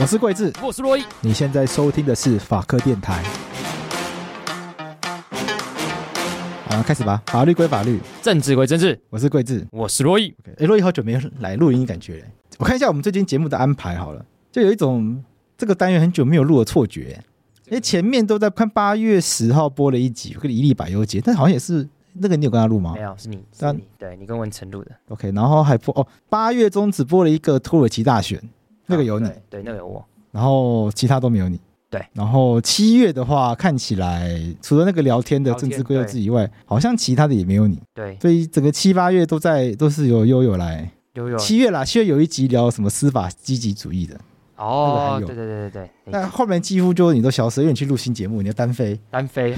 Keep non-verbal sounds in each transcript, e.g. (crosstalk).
我是桂智，我是洛伊。你现在收听的是法科电台。好，开始吧。法律归法律，政治归政治。我是桂智，我是洛伊。哎，洛伊好久没有来录音，感觉。我看一下我们最近节目的安排好了，就有一种这个单元很久没有录的错觉。因为前面都在看八月十号播了一集，跟一粒百忧解，但好像也是那个你有跟他录吗？没有，是你，是你。对，你跟文成录的。OK，然后还播哦，八月中只播了一个土耳其大选。那个有你，对，对，那个有我，然后其他都没有你，对。然后七月的话，看起来除了那个聊天的政治贵智以外，好像其他的也没有你，对。所以整个七八月都在都是由悠悠来，悠悠。七月啦，七月有一集聊什么司法积极主义的，哦，对对对对对。那后面几乎就你都消失，因为你去录新节目，你要单飞，单飞。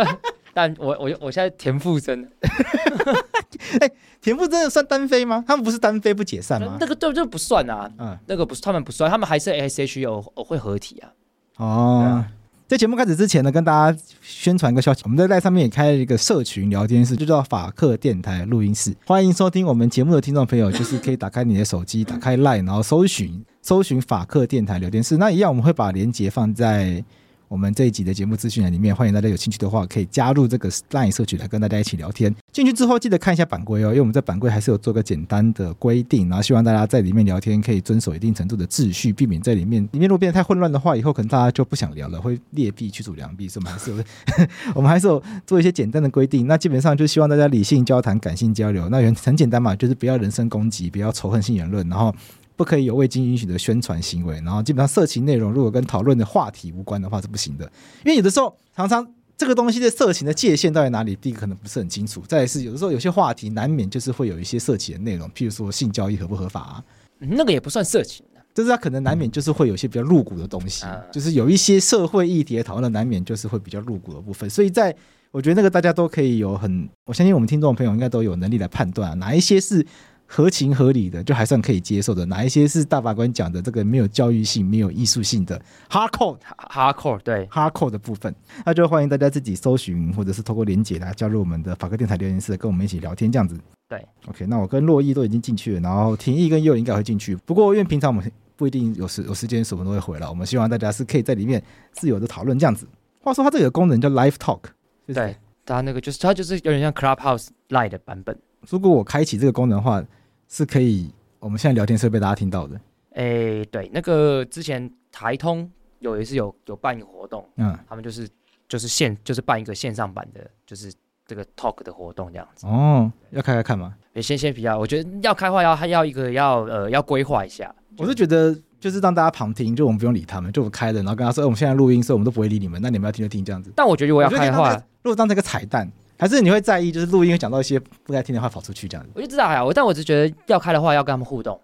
(laughs) 但我我我现在田馥甄。(laughs) (laughs) 哎，田馥甄算单飞吗？他们不是单飞不解散吗？那个对，就不算啊。嗯，那个不是，他们不算，他们还是 S H E 会合体啊。哦，啊、在节目开始之前呢，跟大家宣传一个消息，我们在赖上面也开了一个社群聊天室，就叫法克电台录音室。欢迎收听我们节目的听众朋友，就是可以打开你的手机，打开赖，然后搜寻搜寻法克电台聊天室。那一样，我们会把链接放在。我们这一集的节目资讯栏里面，欢迎大家有兴趣的话，可以加入这个 LINE 社群来跟大家一起聊天。进去之后记得看一下版规哦，因为我们在版规还是有做个简单的规定，然后希望大家在里面聊天可以遵守一定程度的秩序，避免在里面里面如果变得太混乱的话，以后可能大家就不想聊了，会劣币驱逐良币。所以我们还是我们还是有做一些简单的规定。那基本上就希望大家理性交谈、感性交流。那很很简单嘛，就是不要人身攻击，不要仇恨性言论，然后。不可以有未经允许的宣传行为，然后基本上色情内容如果跟讨论的话题无关的话是不行的，因为有的时候常常这个东西的色情的界限到底哪里，第一个可能不是很清楚，再是有的时候有些话题难免就是会有一些色情的内容，譬如说性交易合不合法啊，那个也不算色情，就是它可能难免就是会有些比较露骨的东西，就是有一些社会议题的讨论难免就是会比较露骨的部分，所以在我觉得那个大家都可以有很，我相信我们听众朋友应该都有能力来判断，哪一些是。合情合理的，就还算可以接受的。哪一些是大法官讲的这个没有教育性、没有艺术性的 hardcore hardcore 对 hardcore 的部分？那就欢迎大家自己搜寻，或者是透过连结来加入我们的法客电台留言室，跟我们一起聊天这样子。对，OK，那我跟洛伊都已经进去了，然后廷义跟佑应该会进去。不过因为平常我们不一定有时有时间，什么都会回来。我们希望大家是可以在里面自由的讨论这样子。话说它这个功能叫 Live Talk，对，它那个就是它就是有点像 Clubhouse Live 的版本。如果我开启这个功能的话，是可以，我们现在聊天是会被大家听到的。哎、欸，对，那个之前台通有一次有有办一个活动，嗯，他们就是就是线就是办一个线上版的，就是这个 talk 的活动这样子。哦，要开开看吗？先先比较，我觉得要开话要还要一个要呃要规划一下，我是觉得就是让大家旁听，就我们不用理他们，就我开了，然后跟他说，欸、我们现在录音，所以我们都不会理你们，那你们要听就听这样子。但我觉得我要开的话，如果当成一个彩蛋，还是你会在意，就是录音会讲到一些不该听的话跑出去这样子。我就知道呀，我但我只觉得要开的话要跟他们互动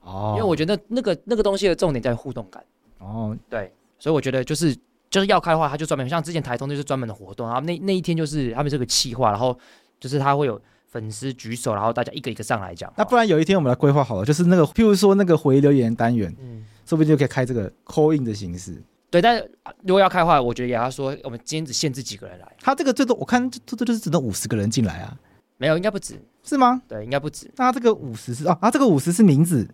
哦，因为我觉得那个那个东西的重点在于互动感哦，对，所以我觉得就是就是要开的话，他就专门像之前台通就是专门的活动，然后那那一天就是他们这个企划，然后就是他会有。粉丝举手，然后大家一个一个上来讲。那不然有一天我们来规划好了，就是那个，譬如说那个回留言单元，嗯，说不定就可以开这个 call in 的形式。对，但如果要开的话，我觉得也要说，我们今天只限制几个人来。他这个最多我看这这就是只能五十个人进来啊？没有，应该不止，是吗？对，应该不止。那这个五十是啊，啊，这个五十是名字。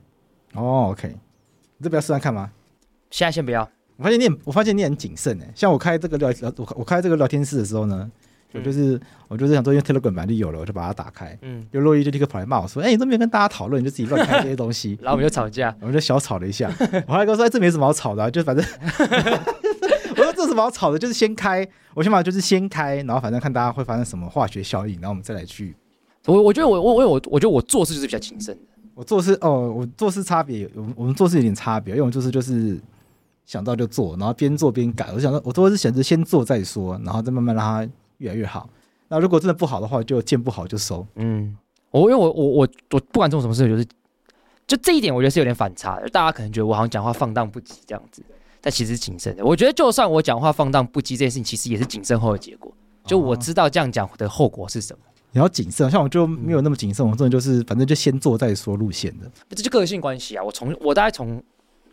哦，OK，你这不要试看看吗？现在先不要。我发现你很，我发现你很谨慎诶。像我开这个聊，我我开这个聊天室的时候呢。我就是，我就是想做，因为 Telegram 有了，我就把它打开。嗯，就洛伊就立刻跑来骂我说：“哎、欸，你都没有跟大家讨论，你就自己乱开这些东西。”然后我们就吵架，(laughs) 我们就小吵了一下。(laughs) 我后来跟我说：“哎，这没什么好吵的、啊，就反正 (laughs) ……”我说：“这有什么好吵的？就是先开，我先把就是先开，然后反正看大家会发生什么化学效应，然后我们再来去。”我我觉得我我我我我觉得我做事就是比较谨慎的。我做事哦，我做事差别，我我们做事有点差别，因为我就是就是想到就做，然后边做边改。我想说，我做事选择先做再说，然后再慢慢让它越来越好。那如果真的不好的话，就见不好就收。嗯，我因为我我我我不管做什么事，就是就这一点，我觉得是有点反差的。大家可能觉得我好像讲话放荡不羁这样子，但其实是谨慎的。我觉得就算我讲话放荡不羁这件事情，其实也是谨慎后的结果。就我知道这样讲的后果是什么。你要谨慎，像我就没有那么谨慎，我真的就是反正就先做再说路线的。这就个性关系啊。我从我大概从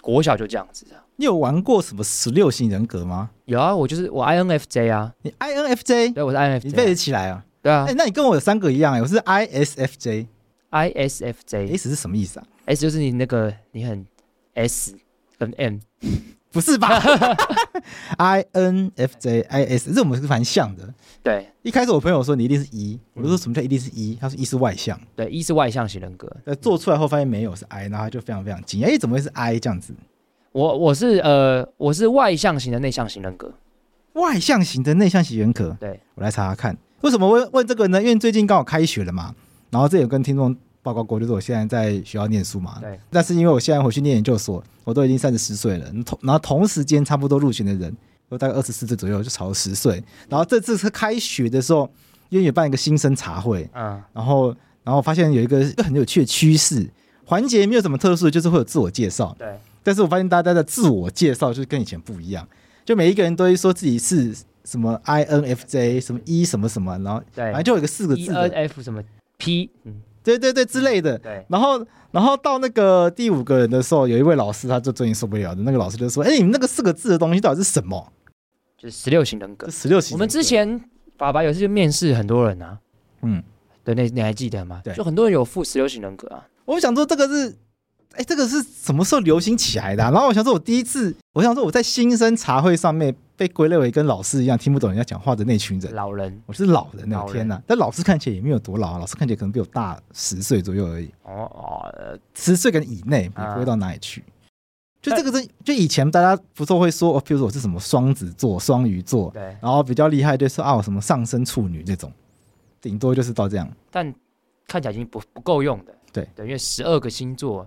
国小就这样子啊。你有玩过什么十六型人格吗？有啊，我就是我 INFJ 啊。你 INFJ？对，我是 INFJ。你背得起来啊？对啊。哎，那你跟我有三个一样哎，我是 ISFJ。ISFJ。S 是什么意思啊？S 就是你那个你很 S 跟 M，不是吧？(laughs) INFJ，IS，这我们是蛮像的。对。一开始我朋友说你一定是 E，我就说什么叫一定是 E？他说 E 是外向。对，E 是外向型人格。呃，做出来后发现没有是 I，然后他就非常非常惊讶，哎，怎么会是 I 这样子？我我是呃我是外向型的内向型人格，外向型的内向型人格。对，我来查查看，为什么会问这个呢？因为最近刚好开学了嘛，然后这有跟听众报告过，就是我现在在学校念书嘛。对。但是因为我现在回去念研究所，我都已经三十四岁了，同然后同时间差不多入群的人都大概二十四岁左右，就少了十岁。然后这次是开学的时候，因为也办一个新生茶会，嗯，然后然后发现有一个很有趣的趋势，环节没有什么特殊，就是会有自我介绍。对。但是我发现大家的自我介绍就是跟以前不一样，就每一个人都会说自己是什么 INFJ 什么 E 什么什么，然后对，反正就有一个四个字的 ENF 什么 P，嗯，对对对之类的。对，然后然后到那个第五个人的时候，有一位老师他就终于受不了的，那个老师就说：“哎，你们那个四个字的东西到底是什么？”就是十六型人格。十六型。我们之前法白有次面试很多人啊，嗯，对，那你还记得吗？对，就很多人有附十六型人格啊。我想说这个是。哎，这个是什么时候流行起来的啊？然后我想说，我第一次，我想说我在新生茶会上面被归类为跟老师一样听不懂人家讲话的那群人。老人，我是老人，那天呐！但老师看起来也没有多老，啊老师看起来可能比我大十岁左右而已。哦哦，十岁跟以内也不会到哪里去。就这个是，就以前大家不是会说，比如说我是什么双子座、双鱼座，对，然后比较厉害就是啊，我什么上升处女这种，顶多就是到这样。但看起来已经不不够用的。对，对，因为十二个星座。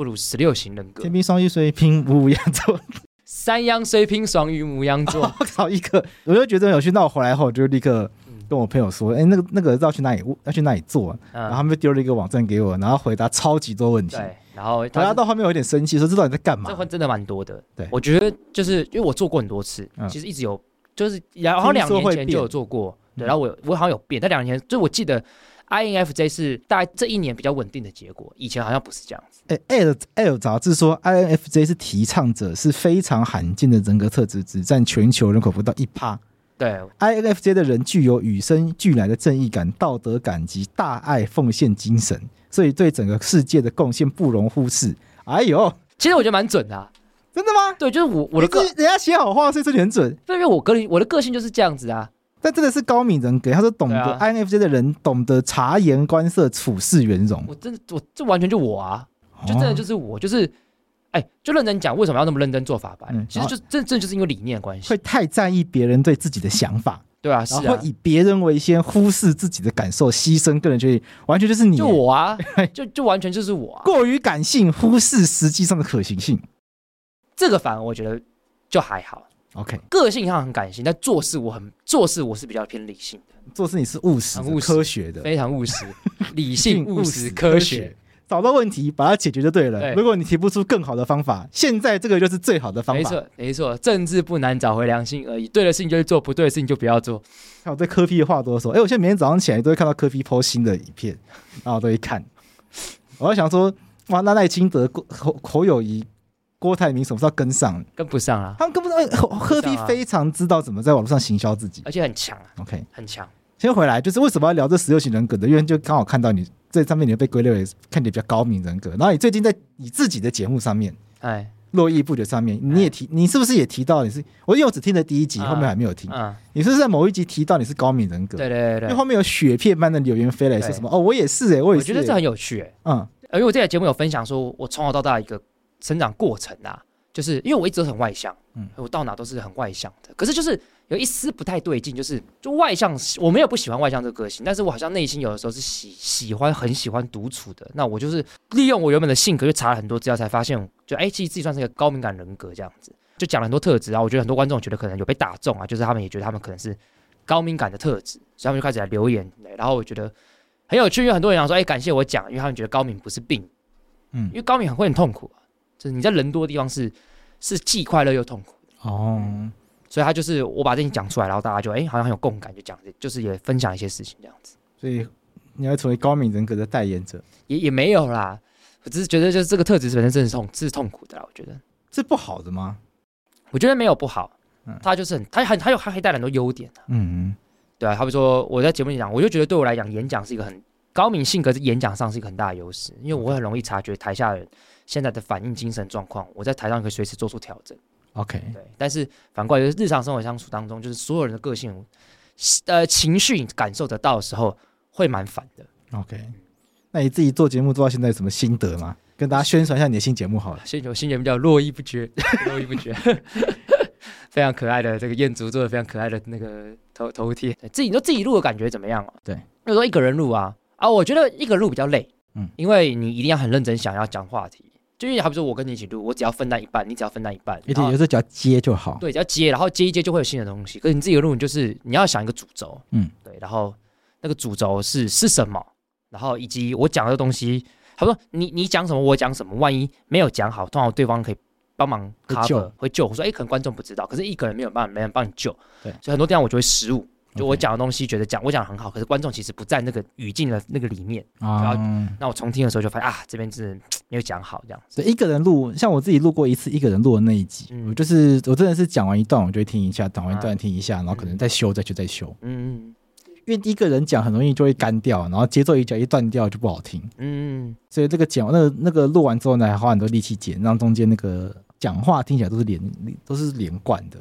不如十六型人格，天兵双鱼水瓶五羊座，三羊水瓶双鱼母羊座，我 (laughs) 靠一个，我就觉得有趣。那我回来后，就立刻跟我朋友说：“哎、欸，那个那个要去哪里？要去哪里做？”嗯、然后他们丢了一个网站给我，然后回答超级多问题。对，然后回答到后面有点生气，说这到底在干嘛？这真的蛮多的。对，我觉得就是因为我做过很多次，嗯、其实一直有，就是然后两年前就有做过，对，然后我我好像有变，但两年前就我记得。INFJ 是大概这一年比较稳定的结果，以前好像不是这样子。哎、欸、，L L 杂志说 INFJ 是提倡者，是非常罕见的人格特质，只占全球人口不到一趴。对，INFJ 的人具有与生俱来的正义感、道德感及大爱奉献精神，所以对整个世界的贡献不容忽视。哎呦，其实我觉得蛮准的、啊，真的吗？对，就是我我的个人家写好话，所以这里很准。对，因为我个人我的个性就是这样子啊。但真的是高敏人格，他说懂得 INFJ 的人懂得察言观色、处事圆融。我真的，我这完全就我啊，就真的就是我，就是，哎，就认真讲，为什么要那么认真做法白？其实就真正就是因为理念关系，会太在意别人对自己的想法。对啊，是啊然后会以别人为先，忽视自己的感受，牺牲个人权益，完全就是你，就我啊，(laughs) 就就完全就是我啊，过于感性，忽视实际上的可行性。这个反而我觉得就还好。OK，个性上很感性，但做事我很做事我是比较偏理性的，做事你是务实、很务实科学的，非常务实、理性、(laughs) 务实、科学。找到问题，把它解决就对了。对如果你提不出更好的方法，现在这个就是最好的方法。没错，没错，政治不难，找回良心而已。对的事情就去做，不对的事情就不要做。看我对科批的话多说，哎，我现在每天早上起来都会看到柯 P 抛新的影片，然后我都会看。我在想说，哇，那赖清德、侯侯友宜、郭台铭什么时候跟上？跟不上啊！他们跟不上。柯 P 非常知道怎么在网络上行销自己，而且很强啊。OK，很强。先回来，就是为什么要聊这十六型人格的？因为就刚好看到你这上面，你被归类为看起来比较高明人格。然后你最近在你自己的节目上面，哎，络绎不绝上面，你也提，你是不是也提到你是？我因为我只听了第一集，后面还没有听。嗯，你是不是在某一集提到你是高明人格？对对对对。因为后面有雪片般的留言飞来说什么？哦，我也是哎，我也是。我觉得这很有趣哎。嗯，因为我这个节目有分享说，我从小到大一个成长过程啊，就是因为我一直都很外向，嗯，我到哪都是很外向的。可是就是。有一丝不太对劲，就是就外向，我没有不喜欢外向这个个性，但是我好像内心有的时候是喜喜欢很喜欢独处的。那我就是利用我原本的性格，就查了很多资料，才发现就哎，其实自己算是一个高敏感人格这样子，就讲了很多特质啊。我觉得很多观众觉得可能有被打中啊，就是他们也觉得他们可能是高敏感的特质，所以他们就开始来留言。然后我觉得很有趣，因为很多人讲说，哎，感谢我讲，因为他们觉得高敏不是病，嗯，因为高敏很会很痛苦啊，就是你在人多的地方是是既快乐又痛苦的哦。所以他就是我把这些讲出来，然后大家就哎、欸，好像很有共感，就讲，就是也分享一些事情这样子。所以你要成为高敏人格的代言者，也也没有啦。我只是觉得，就是这个特质本身真是痛，是痛苦的啦。我觉得是不好的吗？我觉得没有不好，嗯，他就是很，他很，他有，他可以带来很多优点、啊、嗯嗯，对啊，好比说我在节目里讲，我就觉得对我来讲，演讲是一个很高敏性格，在演讲上是一个很大的优势，因为我很容易察觉台下人现在的反应、精神状况，我在台上可以随时做出调整。OK，对，但是反过来就是日常生活相处当中，就是所有人的个性，呃，情绪感受得到的时候，会蛮烦的。OK，那你自己做节目做到现在有什么心得吗？跟大家宣传一下你的新节目好了。新有新节目叫络绎不绝，(laughs) 络绎不绝，(laughs) 非常可爱的这个彦祖做的非常可爱的那个头头贴。自己你说自己录的感觉怎么样啊？对，有时候一个人录啊啊，我觉得一个人录比较累，嗯，因为你一定要很认真想要讲话题。就因为好比说，我跟你一起录，我只要分担一半，你只要分担一半。有有时候只要接就好。对，只要接，然后接一接就会有新的东西。可是你自己的录，就是你要想一个主轴，嗯，对，然后那个主轴是是什么，然后以及我讲的东西，好比说你你讲什么，我讲什么，万一没有讲好，通常对方可以帮忙 cover，会救，会救。我说，哎，可能观众不知道，可是一个人没有办法，没人帮你救。对，所以很多地方我就会失误。就我讲的东西，觉得讲我讲的很好，可是观众其实不在那个语境的那个里面。啊，然后那我重听的时候就发现啊，这边是没有讲好这样子。一个人录，像我自己录过一次一个人录的那一集，嗯、我就是我真的是讲完一段，我就会听一下，讲完一段听一下，啊、然后可能再修再去再修。嗯，因为一个人讲很容易就会干掉，然后节奏一讲一断掉就不好听。嗯，所以这个讲那个那个录完之后呢，还花很多力气剪，让中间那个讲话听起来都是连都是连贯的。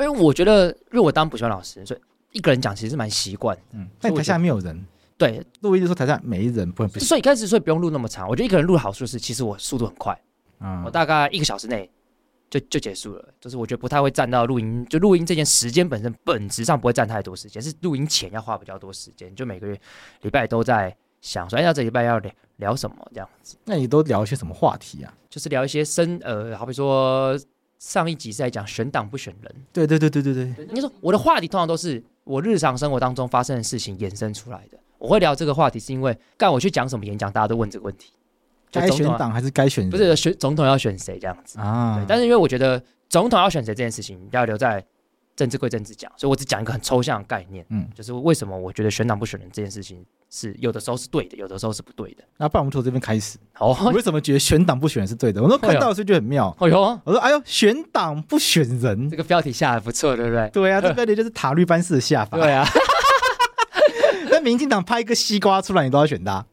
因为我觉得，因为我当补习老师，所以。一个人讲其实是蛮习惯，嗯，但台下没有人，对，录音的时候台上没人，不不，所以一开始所以不用录那么长。我觉得一个人录的好处是，其实我速度很快，嗯，我大概一个小时内就就结束了。就是我觉得不太会占到录音，就录音这件时间本身本质上不会占太多时间，是录音前要花比较多时间。就每个月礼拜都在想说，哎，那这礼拜要聊聊什么这样子？那你都聊一些什么话题啊？就是聊一些深呃，好比说上一集是在讲选党不选人，对对对对对对。你说我的话题通常都是。我日常生活当中发生的事情衍生出来的，我会聊这个话题，是因为干我去讲什么演讲，大家都问这个问题，该选党还是该选？不是选总统要选谁这样子啊？对，但是因为我觉得总统要选谁这件事情要留在政治归政治讲，所以我只讲一个很抽象的概念，嗯，就是为什么我觉得选党不选人这件事情是有的时候是对的，有的时候是不对的。那不然我们从这边开始，哦，你为什么觉得选党不选人是对的？我都 (laughs) 看到的时候就很妙，(laughs) 哎呦，我说哎呦，选党不选人，这个标题下的不错，对不对？对啊，这个标题就是塔绿班式的下法，对啊。那民进党拍一个西瓜出来，你都要选他？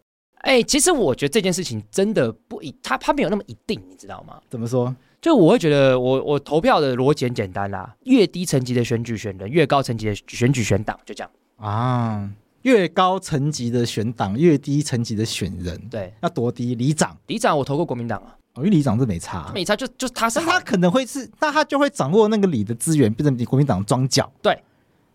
哎、欸，其实我觉得这件事情真的不一，他他没有那么一定，你知道吗？怎么说？就我会觉得我，我我投票的逻辑很简单啦，越低层级的选举选人，越高层级的选举选党，就这样啊。越高层级的选党，越低层级的选人，对，要多低？里长，里长我投过国民党啊，哦，因为里长是没差，没差就就他是，他可能会是，那他就会掌握那个里的资源，变成你国民党桩脚，对。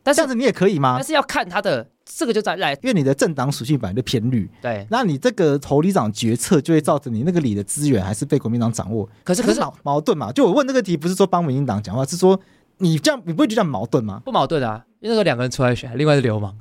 但是这样子你也可以吗但？是要看他的这个就在来因为你的政党属性本来就偏绿，对，那你这个头里长决策就会造成你那个里的资源还是被国民党掌握。可是可是矛矛盾嘛？就我问这个题，不是说帮民进党讲话，是说你这样你不会觉得很矛盾吗？不矛盾啊，因为那个两个人出来选，另外是流氓，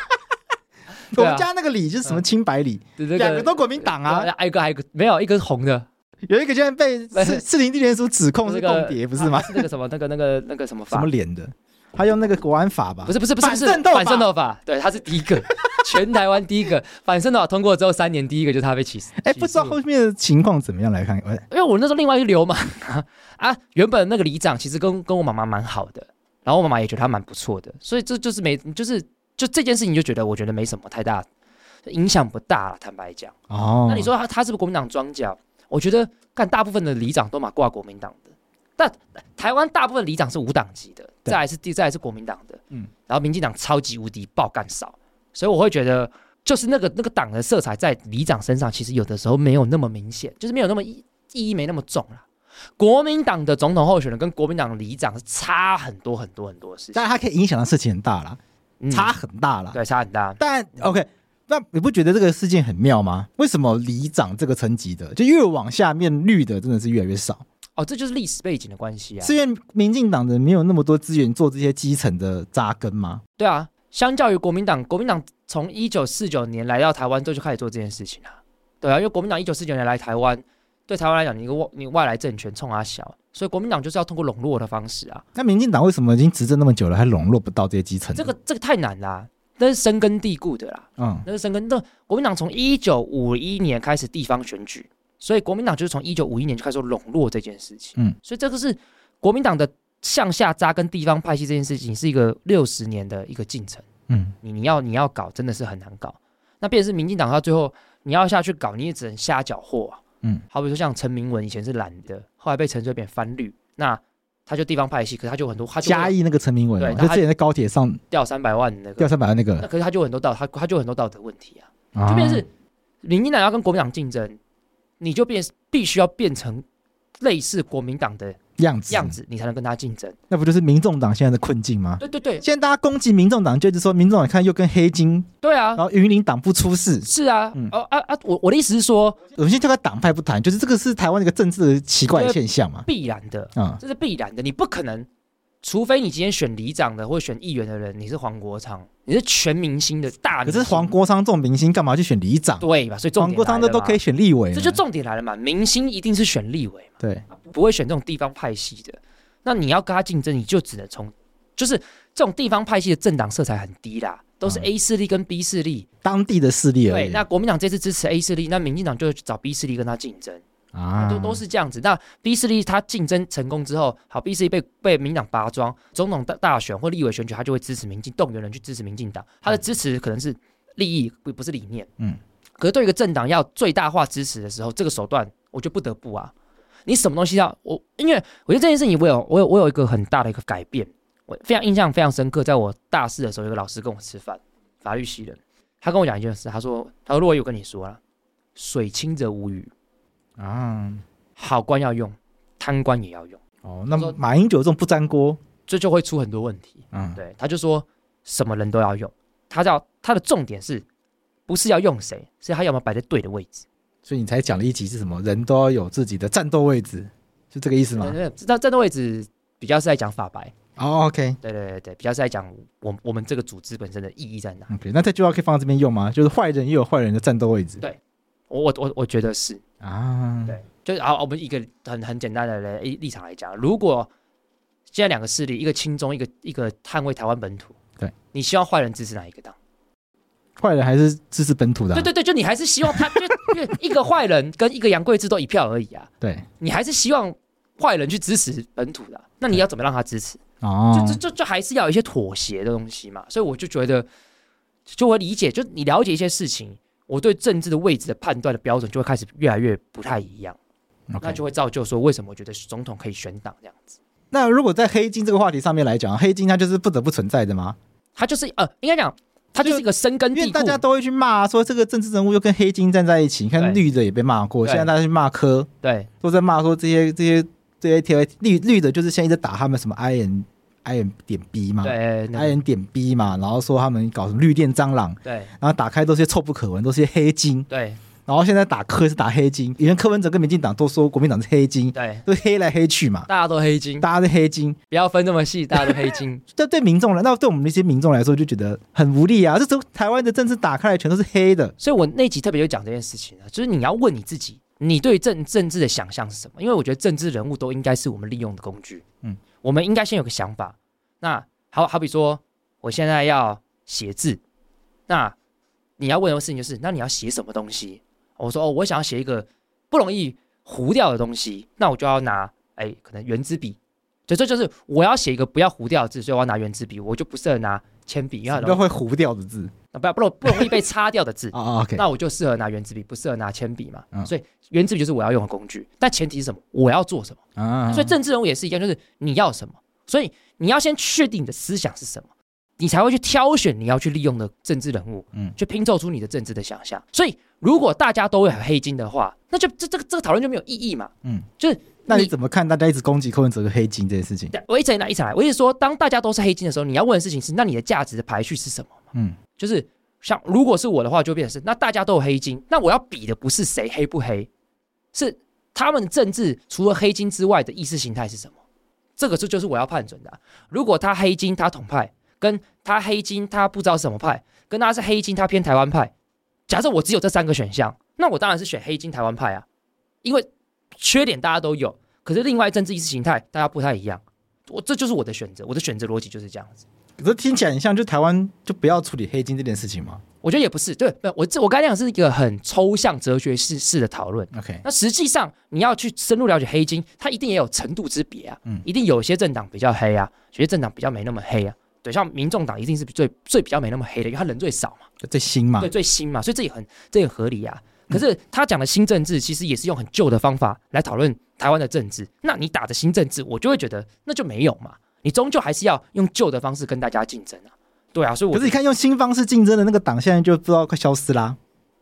(laughs) 我们家那个里就是什么清白里，两个都国民党啊，还有一个还有一个没有一个是红的，有一个现在被士士林地检署指控是共谍，不是吗？是那个什么那个那个那个什么法什么脸的？他用那个国安法吧？不是不是不是不是反渗透法对，他是第一个，(laughs) 全台湾第一个反渗透法通过之后三年第一个就是他被起诉。哎，不知道后面的情况怎么样来看？因为我那时候另外一个流氓啊 (laughs) 啊，原本那个里长其实跟跟我妈妈蛮好的，然后我妈妈也觉得他蛮不错的，所以这就是没就是就这件事情就觉得我觉得没什么太大影响不大，坦白讲。哦，那你说他他是不是国民党庄脚？我觉得干大部分的里长都蛮挂国民党的，但台湾大部分里长是无党籍的，再来是第再来是国民党的，嗯，然后民进党超级无敌爆干少，所以我会觉得就是那个那个党的色彩在里长身上，其实有的时候没有那么明显，就是没有那么意意义没那么重啦。国民党的总统候选人跟国民党的里长是差很多很多很多事情，但是他可以影响的事情很大啦，嗯差很大啦。对，差很大。但 OK，那你不觉得这个事件很妙吗？为什么里长这个层级的，就越往下面绿的真的是越来越少？哦，这就是历史背景的关系啊。是因为民进党的没有那么多资源做这些基层的扎根吗？对啊，相较于国民党，国民党从一九四九年来到台湾之后就开始做这件事情啊。对啊，因为国民党一九四九年来台湾，对台湾来讲，你一个外你外来政权冲阿小，所以国民党就是要通过笼络的方式啊。那民进党为什么已经执政那么久了，还笼络不到这些基层？这个这个太难啦、那是深根蒂固的啦。嗯，那是深根。那国民党从一九五一年开始地方选举，所以国民党就是从一九五一年就开始做笼络这件事情。嗯，所以这个是国民党的向下扎根地方派系这件事情，是一个六十年的一个进程。嗯，你你要你要搞，真的是很难搞。那变成是民进党，他最后你要下去搞，你也只能瞎搅和啊。嗯，好比说像陈明文以前是蓝的，后来被陈水扁翻绿，那他就地方派系，可是他就很多，他就嘉义那个陈明文嘛，对他之前在高铁上掉三百万那个，掉三百万那个那，可是他就有很多道，他他就有很多道德问题啊。啊就变成是民进党要跟国民党竞争，你就变必须要变成类似国民党的样子样，子，你才能跟他竞争。那不就是民众党现在的困境吗？对对对现在大家攻击民众党，就是说民众党看又跟黑金，对啊然，后云林党不出事。是啊，嗯哦啊啊，我我的意思是说，我们先跳开党派不谈，就是这个是台湾一个政治的奇怪的现象嘛。必然的，啊、这是必然的，你不可能，除非你今天选里长的或者选议员的人，你是黄国昌，你是全明星的大明星，可是黄国昌这种明星干嘛去选里长？对吧？所以黄国昌来了嘛的都可以，选立委呢，这就重点来了嘛，明星一定是选立委嘛，对。不会选这种地方派系的。那你要跟他竞争，你就只能从，就是这种地方派系的政党色彩很低啦，都是嗯 A 势力跟 B 势力。当地的势力而对，已。那国民党这次支持 A 势力，那民进党就找 B 势力跟他竞争。啊都都是这样子。那 B 四力他竞争成功之后，好，B 四力被被民进党拔庄，总统大大选或立委选举，他就会支持民进，动员人去支持民进党。他的支持可能是利益，不不是理念。嗯，可是对一个政党要最大化支持的时候，这个手段我就不得不啊。你什么东西要我？因为我觉得这件事情我有我有我有一个很大的一个改变，我非常印象非常深刻。在我大四的时候，有个老师跟我吃饭，法律系人，他跟我讲一件事，他说：“他说若有跟你说了，水清则无鱼。”啊，好官要用，贪官也要用，哦，那么马英九这种不粘锅，这就会出很多问题。嗯，对，他就说什么人都要用，他叫他的重点是，不是要用谁，是他有没有摆在对的位置。所以你才讲了一集是什么？人都要有自己的战斗位置，是这个意思吗？这战斗位置比较是在讲法白。哦，OK，OK，、对对对对，比较是在讲我我们这个组织本身的意义在哪。OK，那这句话可以放在这边用吗？就是坏人也有坏人的战斗位置。对我我我我觉得是，啊，对，就是好，我们一个很很简单的立立场来讲，如果现在两个势力，一个亲中，一个一个捍卫台湾本土，对，你希望坏人支持哪一个党？坏人还是支持本土的、啊。对对对，就你还是希望他，就因为一个坏人跟一个杨贵志都一票而已啊，对你还是希望坏人去支持本土的啊、那你要怎么让他支持？哦，就就就就还是要有一些妥协的东西嘛。所以我就觉得，就我理解，就你了解一些事情，我对政治的位置的判断的标准就会开始越来越不太一样那就会造就说为什么我觉得总统可以选党这样子。那如果在黑金这个话题上面来讲，黑金它就是不得不存在的吗？它就是呃，应该讲它就是一个深根因为，大家都会去骂说这个政治人物又跟黑金站在一起。你看对绿的也被骂过，对现在大家去骂科，对都在骂说这些这些这些贴绿绿的，就是现在一直打他们什么 I N I M 点 B 嘛，，I M 点 B 嘛，然后说他们搞什么绿电蟑螂，对，然后打开都是些臭不可闻，都是些黑金，对，然后现在打科是打黑金，以前柯文哲跟民进党都说国民党是黑金，对，都黑来黑去嘛，大家都黑金，大家都黑金，不要分这么细，大家都黑金。(laughs) 这对民众来，那对我们那些民众来说就觉得很无力啊！这时候台湾的政治打开来全都是黑的，所以我那集特别就讲这件事情啊，就是你要问你自己。你对政政治的想象是什么？因为我觉得政治人物都应该是我们利用的工具。我们应该先有个想法。那好好比说，我现在要写字，那你要问的事情就是，那你要写什么东西？我说哦，我想要写一个不容易糊掉的东西，那我就要拿哎，可能圆珠笔。就这就是我要写一个不要糊掉的字，所以我要拿圆珠笔，我就不适合拿铅笔，因为都会糊掉的字。啊不要不容不容易被擦掉的字 (laughs) 啊，OK，那我就适合拿圆珠笔，不适合拿铅笔嘛。所以圆珠笔就是我要用的工具，但前提是什么？我要做什么啊？所以政治人物也是一样，就是你要什么，所以你要先确定你的思想是什么，你才会去挑选你要去利用的政治人物，嗯，去拼凑出你的政治的想象。所以如果大家都会很黑金的话，那就这这个这个讨论就没有意义嘛，嗯，就是那你怎么看大家一直攻击柯文哲的黑金这件事情？我一直来一直来，我一直说，当大家都是黑金的时候，你要问的事情是，那你的价值的排序是什么？嗯。就是像如果是我的话，就变成是那大家都有黑金，那我要比的不是谁黑不黑，是他们政治除了黑金之外的意识形态是什么？这个就就是我要判准的啊。如果他黑金，他统派，跟他黑金，他不知道是什么派，跟他是黑金，他偏台湾派。假设我只有这三个选项，那我当然是选黑金台湾派啊，因为缺点大家都有，可是另外政治意识形态大家不太一样。我这就是我的选择，我的选择逻辑就是这样子。可是听起来很像，就台湾就不要处理黑金这件事情吗？我觉得也不是，对，我这我刚才讲是一个很抽象哲学式式的讨论。OK，那实际上你要去深入了解黑金，它一定也有程度之别啊。嗯，一定有些政党比较黑啊，有些政党比较没那么黑啊。对，像民众党一定是最最比较没那么黑的，因为他人最少嘛，最新嘛，对，最新嘛，所以这也很这也合理啊。可是他讲的新政治，其实也是用很旧的方法来讨论台湾的政治。那你打着新政治，我就会觉得那就没有嘛。你终究还是要用旧的方式跟大家竞争啊，对啊，所以我可是你看用新方式竞争的那个党，现在就不知道快消失啦。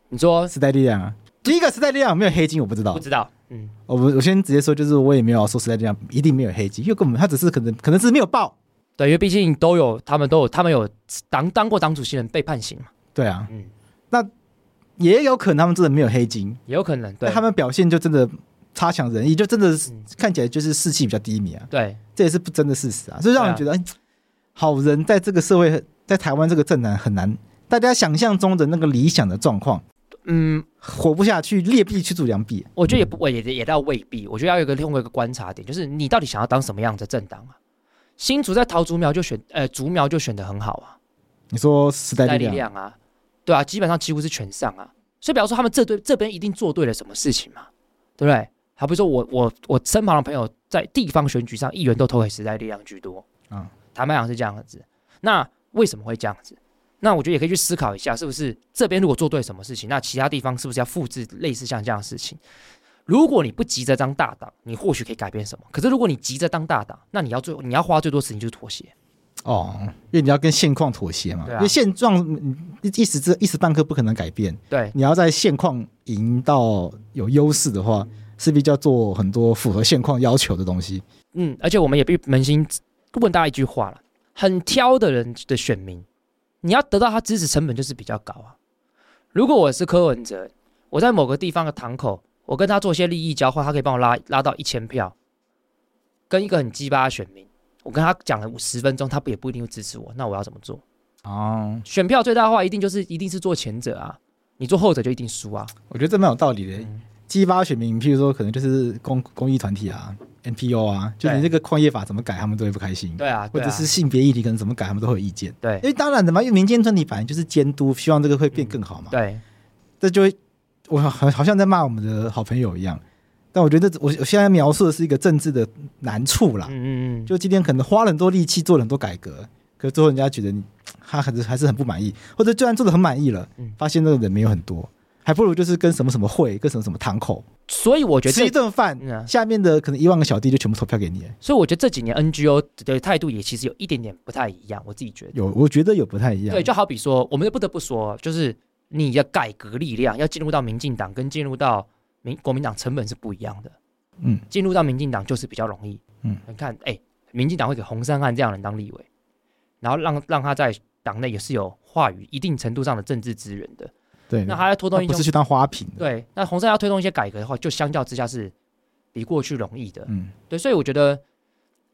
你说时代力量啊，第一个时代力量有没有黑金我不知道，不知道。嗯，我我先直接说，就是我也没有说时代力量一定没有黑金，因为根本他只是可能可能是没有报。对，因为毕竟都有他们都有他们有当当过党主席人被判刑嘛。对啊，嗯，那也有可能他们真的没有黑金，也有可能，对，他们表现就真的。差强人意，就真的是看起来就是士气比较低迷啊。对，这也是不争的事实啊。所以让人觉得，好人在这个社会，在台湾这个政坛很难，大家想象中的那个理想的状况，嗯，活不下去，劣币驱逐良币。我觉得也不，也也倒未必。我觉得要有一个另外一个观察点，就是你到底想要当什么样的政党啊？新竹在桃竹苗就选，呃，竹苗就选的很好啊。你说时代力量啊？对啊，基本上几乎是全上啊。所以，比方说他们这对这边一定做对了什么事情嘛？对不对？好比说我，我我我身旁的朋友在地方选举上，议员都投给时代力量居多。嗯，坦白讲是这样子。那为什么会这样子？那我觉得也可以去思考一下，是不是这边如果做对什么事情，那其他地方是不是要复制类似像这样的事情？如果你不急着当大党，你或许可以改变什么。可是如果你急着当大党，那你要最你要花最多时间就是妥协。哦，因为你要跟现况妥协嘛。对啊。因为现状一时之一时半刻不可能改变。对。你要在现况赢到有优势的话。势必就要做很多符合现况要求的东西。嗯，而且我们也必扪心问大家一句话了：很挑的人的选民，你要得到他支持成本就是比较高啊。如果我是柯文哲，我在某个地方的堂口，我跟他做些利益交换，他可以帮我拉拉到一千票。跟一个很鸡巴的选民，我跟他讲了五十分钟，他不也不一定会支持我。那我要怎么做？哦，选票最大化一定就是一定是做前者啊，你做后者就一定输啊。我觉得这蛮有道理的。嗯激发选民，譬如说，可能就是公公益团体啊，NPO 啊，就是你这个矿业法怎么改，他们都会不开心。对啊，或者是性别议题可能怎么改，他们都会有意见。对，因为当然的嘛，因为民间团体反正就是监督，希望这个会变更好嘛。对，这就会我好好像在骂我们的好朋友一样。但我觉得我我现在描述的是一个政治的难处啦。嗯嗯嗯。就今天可能花了很多力气做了很多改革，可是最后人家觉得你他还是还是很不满意，或者就算做的很满意了，发现那个人没有很多。还不如就是跟什么什么会，跟什么什么堂口，所以我觉得吃一顿饭，嗯、下面的可能一万个小弟就全部投票给你。所以我觉得这几年 NGO 的态度也其实有一点点不太一样，我自己觉得有，我觉得有不太一样。对，就好比说，我们不得不说，就是你的改革力量要进入到民进党，跟进入到民国民党成本是不一样的。嗯，进入到民进党就是比较容易。嗯，你看，哎、欸，民进党会给洪山汉这样的人当立委，然后让让他在党内也是有话语一定程度上的政治资源的。对，那他要推动一些不是去当花瓶。对，那洪山要推动一些改革的话，就相较之下是比过去容易的。嗯，对，所以我觉得，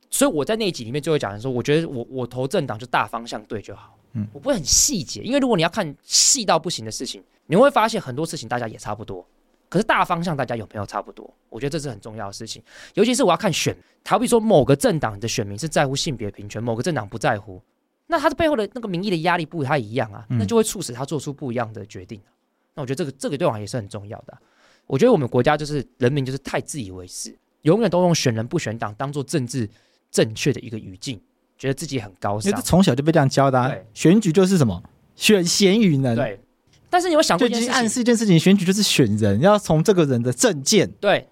所以我在那一集里面就会讲的说，我觉得我我投政党就大方向对就好。嗯，我不会很细节，因为如果你要看细到不行的事情，你会发现很多事情大家也差不多。可是大方向大家有没有差不多？我觉得这是很重要的事情。尤其是我要看选，好比说某个政党的选民是在乎性别平权，某个政党不在乎，那他的背后的那个民意的压力不太一样啊，那就会促使他做出不一样的决定。那我觉得这个这个对我也是很重要的啊。我觉得我们国家就是人民就是太自以为是，永远都用选人不选党当做政治正确的一个语境，觉得自己很高尚。因为从小就被这样教的啊，选举就是什么选贤与能。对。但是你有想过，就已经暗示一件事情，选举就是选人，要从这个人的政见，对，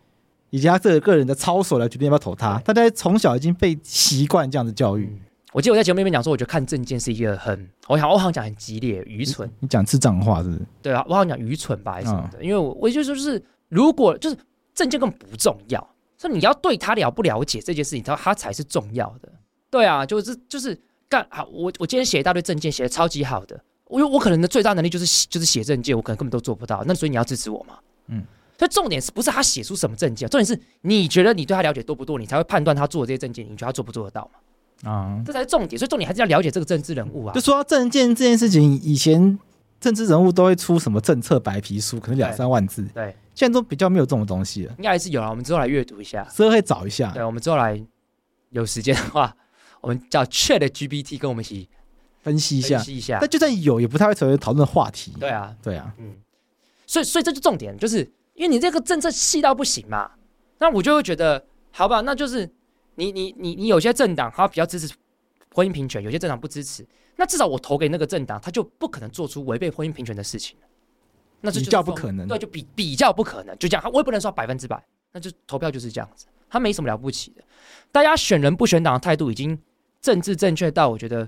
以及他这个个人的操守来决定要不要投他。大家从小已经被习惯这样的教育。嗯、我记得我在节目里面讲说，我觉得看政见是一个很，我想我好像讲很激烈、愚蠢。你讲智障话是不是？对啊，我好像讲愚蠢吧，还是什么的？嗯、因为我我就说就是，如果就是政见根本不重要，所以你要对他了不了解这件事情，他他才是重要的。对啊，就是就是干好，我我今天写一大堆证件，写的超级好的。我我可能的最大能力就是就是写证件，我可能根本都做不到。那所以你要支持我嘛？嗯，所以重点是不是他写出什么证件？重点是你觉得你对他了解多不多，你才会判断他做的这些证件，你觉得他做不做得到嘛？啊，这才是重点。所以重点还是要了解这个政治人物啊。就说证件这件事情，以前政治人物都会出什么政策白皮书，可能两三万字。对，现在都比较没有这种东西了。应该还是有啊，我们之后来阅读一下，之后会找一下。对，我们之后来有时间的话，我们叫 ChatGPT 跟我们一起。分析一下，分析一下。但就算有，也不太会成为讨论的话题。对啊，对啊，嗯。所以，所以这就重点，就是因为你这个政策细到不行嘛，那我就会觉得，好吧，那就是你你你你有些政党他比较支持婚姻平权，有些政党不支持，那至少我投给那个政党，他就不可能做出违背婚姻平权的事情。那就比较不可能，对，就比比较不可能，就这样。我也不能说百分之百，那就投票就是这样子，他没什么了不起的。大家选人不选党的态度已经政治正确到，我觉得。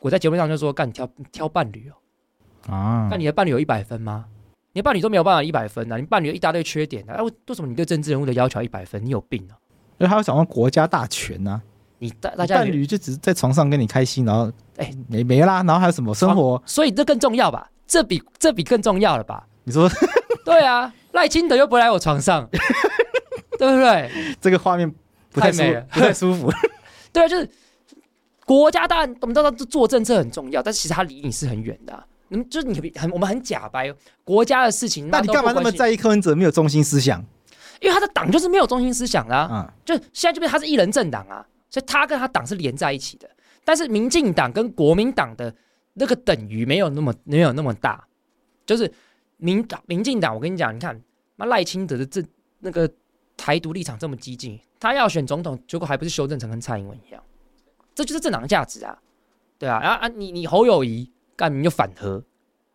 我在节目上就说：“干，你挑挑伴侣哦，啊，那你的伴侣有一百分吗？你的伴侣都没有办法一百分啊！你伴侣有一大堆缺点啊！哎，为什么你对政治人物的要求一百分？你有病啊！因为他要掌握国家大权呐、啊，你大大家伴侣就只是在床上跟你开心，然后哎没没啦，然后还有什么生活？所以这更重要吧？这比这比更重要了吧？你说对啊？赖清德又不来我床上，(laughs) 对不对？这个画面不太美了，不太舒服。(laughs) 对啊，就是。”国家当然我们知道做政策很重要，但是其实它离你是很远的、啊。嗯，就是你很我们很假掰国家的事情，那你干嘛那么在意柯文哲没有中心思想？因为他的党就是没有中心思想啊。嗯，就现在就被他是一人政党啊，所以他跟他党是连在一起的。但是民进党跟国民党的那个等于没有那么没有那么大。就是民党民进党，我跟你讲，你看那赖清德的这那个台独立场这么激进，他要选总统，结果还不是修正成跟蔡英文一样。这就是政党的价值啊，对啊，然后啊，你你侯友谊干你就反核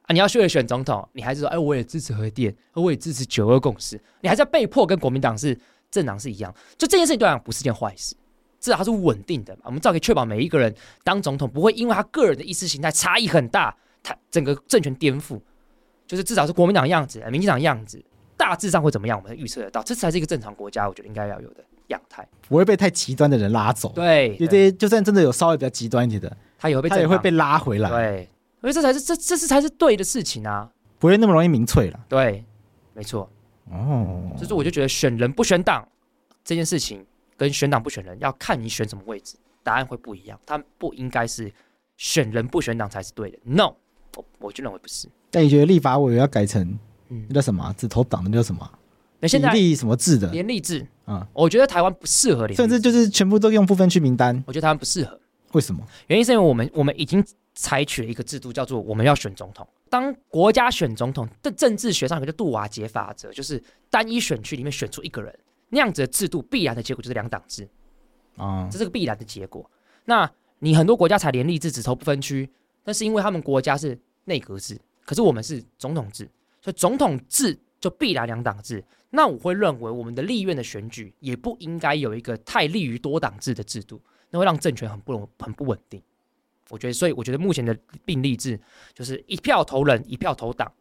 啊，你要去选总统，你还是说，哎，我也支持核电，我也支持九二共识，你还是要被迫跟国民党是政党是一样，就这件事情对来讲不是件坏事，至少它是稳定的，我们至少可以确保每一个人当总统不会因为他个人的意识形态差异很大，他整个政权颠覆，就是至少是国民党的样子，民进党的样子，大致上会怎么样，我们预测得到，这才是一个正常国家，我觉得应该要有的。样态。不会被太极端的人拉走，对，就这些，就算真的有稍微比较极端一点的，他也会被他也会被拉回来，对，因为这才是这这是才是对的事情啊，不会那么容易民粹了，对，没错，哦，就是我就觉得选人不选党这件事情，跟选党不选人要看你选什么位置，答案会不一样，他不应该是选人不选党才是对的，no，我我就认为不是。但你觉得立法委员要改成嗯，那叫什么？只投党的那叫什么？现在立什么制的？连立制啊，我觉得台湾不适合联，甚至就是全部都用不分区名单。我觉得台湾不适合，为什么？原因是因为我们我们已经采取了一个制度，叫做我们要选总统。当国家选总统的政治学上有个叫杜瓦杰法则，就是单一选区里面选出一个人，那样子的制度必然的结果就是两党制啊，这是个必然的结果。那你很多国家采联立制只投不分区，那是因为他们国家是内阁制，可是我们是总统制，所以总统制就必然两党制。那我会认为，我们的立院的选举也不应该有一个太利于多党制的制度，那会让政权很不容、很不稳定。我觉得，所以我觉得目前的并立制就是一票投人，一票投党，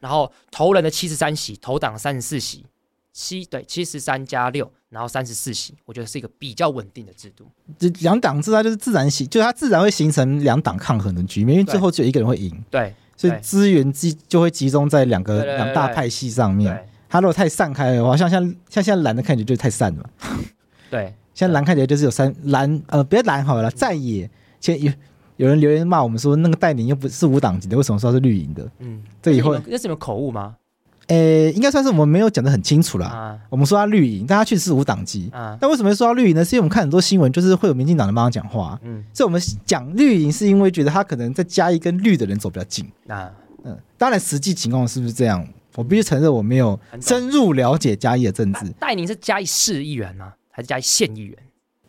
然后投人的七十三席，投党三十四席，七对七十三加六，然后三十四席，我觉得是一个比较稳定的制度。这两党制它就是自然形，就是它自然会形成两党抗衡的局面，因为最后只有一个人会赢。对，所以资源集就会集中在两个两大派系上面。它如果太散开的话，像像像现在蓝的看起来就太散了。(laughs) 对，现在蓝看起来就是有三蓝呃，别蓝好了，在野。前有有人留言骂我们说，那个带领又不是无党籍的，为什么说是绿营的？嗯，这以后那是什么口误吗？诶、欸，应该算是我们没有讲的很清楚啦。啊、我们说他绿营，但他确实是无党籍。啊、但为什么会说他绿营呢？是因为我们看很多新闻，就是会有民进党的帮他讲话。嗯，所以我们讲绿营，是因为觉得他可能在嘉义跟绿的人走比较近。啊，嗯，当然实际情况是不是这样？我必须承认我没有深入了解嘉义的政治。戴宁是嘉义市议员吗？还是嘉义县议员？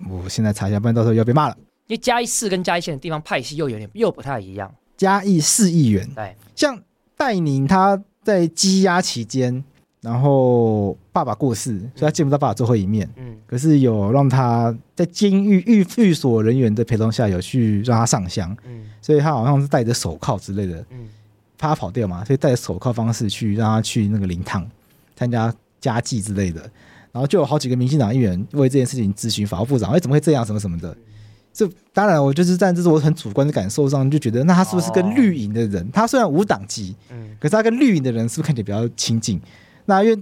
我现在查一下，不然到时候又要被骂了。因为嘉义市跟嘉义县的地方派系又有点又不太一样。嘉义市议员，对，像戴宁他在羁押期间。然后爸爸过世，所以他见不到爸爸最后一面。嗯，可是有让他在监狱狱狱所人员的陪同下，有去让他上香。嗯，所以他好像是戴着手铐之类的。嗯，怕他跑掉嘛，所以戴着手铐方式去让他去那个灵堂参加家祭之类的。然后就有好几个民进党议员为这件事情咨询法务部长，哎，怎么会这样？什么什么的。这当然，我就是在这是我很主观的感受上就觉得，那他是不是跟绿营的人？他虽然无党籍，嗯，可是他跟绿营的人是不是看起来比较亲近？那因为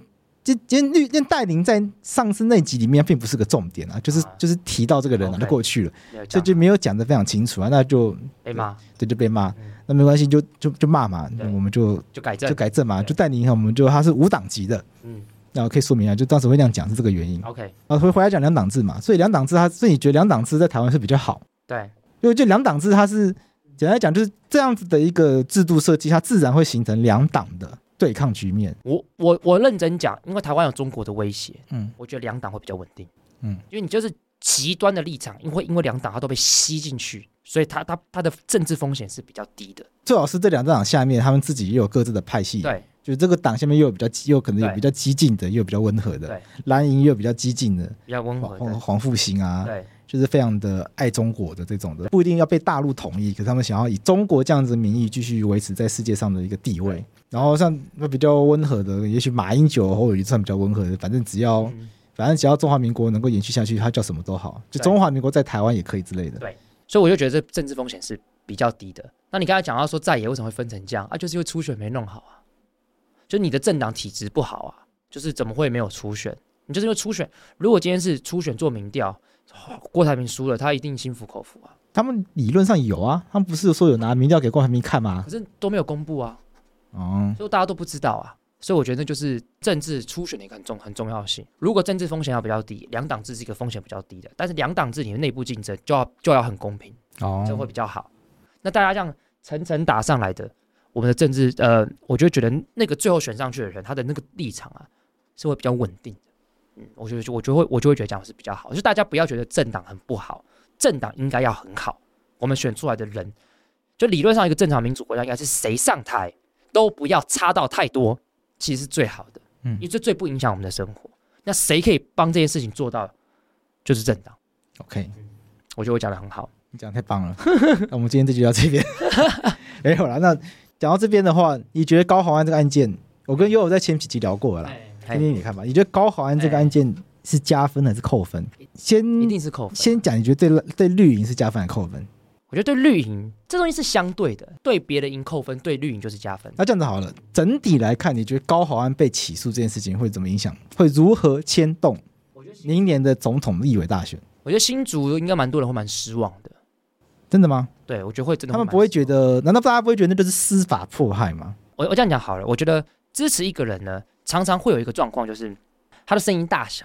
今今天绿那戴宁在上次那集里面并不是个重点啊，就是就是提到这个人啊，就过去了，所以就没有讲的非常清楚啊，那就被骂，对，就被骂，那没关系，就就就骂嘛，我们就就改正。就改正嘛，就戴宁，我们就他是无党籍的，嗯，那我可以说明一下，就当时会那样讲是这个原因，OK，啊回回来讲两党制嘛，所以两党制它所以你觉得两党制在台湾是比较好，对，因为就两党制它是简单来讲就是这样子的一个制度设计，它自然会形成两党的。对抗局面，我我我认真讲，因为台湾有中国的威胁，嗯，我觉得两党会比较稳定，嗯，因为你就是极端的立场，因为因为两党它都被吸进去，所以它它它的政治风险是比较低的。最好是这两党下面，他们自己也有各自的派系，对，就是这个党下面又有比较又可能有比较激进的，又有比较温和的，对，蓝营又有比较激进的，比较温和黄黄复兴啊，对。就是非常的爱中国的这种的，不一定要被大陆统一，可是他们想要以中国这样子的名义继续维持在世界上的一个地位。然后像那比较温和的，也许马英九或者也算比较温和的，反正只要反正只要中华民国能够延续下去，他叫什么都好，就中华民国在台湾也可以之类的。对，所以我就觉得这政治风险是比较低的。那你刚才讲到说在野为什么会分成这样啊？就是因为初选没弄好啊，就你的政党体质不好啊，就是怎么会没有初选？你就是因为初选，如果今天是初选做民调。郭台铭输了，他一定心服口服啊。他们理论上有啊，他们不是说有拿民调给郭台铭看吗？可是都没有公布啊，哦，所以大家都不知道啊。所以我觉得那就是政治初选的一个很重很重要性。如果政治风险要比较低，两党制是一个风险比较低的，但是两党制你的内部竞争就要就要很公平哦，这会比较好。那大家这样层层打上来的，我们的政治呃，我就觉得那个最后选上去的人，他的那个立场啊，是会比较稳定。嗯，我觉得，我就会，我就会觉得这样是比较好。就大家不要觉得政党很不好，政党应该要很好。我们选出来的人，就理论上一个正常民主国家，应该是谁上台都不要差到太多，其实是最好的。嗯，因为这最不影响我们的生活。那谁可以帮这件事情做到，就是政党。OK，我觉得我讲的很好，你讲得太棒了。(laughs) 那我们今天这就到这边。(laughs) 没有了。那讲到这边的话，你觉得高豪安这个案件，我跟悠悠在前几集聊过了啦。听听你看吧，你觉得高豪安这个案件是加分还是扣分？先一定是扣分。先讲，你觉得对对绿营是加分还是扣分？我觉得对绿营这东西是相对的，对别的营扣分，对绿营就是加分。那这样子好了，整体来看，你觉得高豪安被起诉这件事情会怎么影响？会如何牵动明年的总统立委大选？我觉得新竹应该蛮多人会蛮失望的。真的吗？对，我觉得会真的。他们不会觉得？难道大家不会觉得那就是司法迫害吗？我我这样讲好了，我觉得支持一个人呢。常常会有一个状况，就是他的声音大小。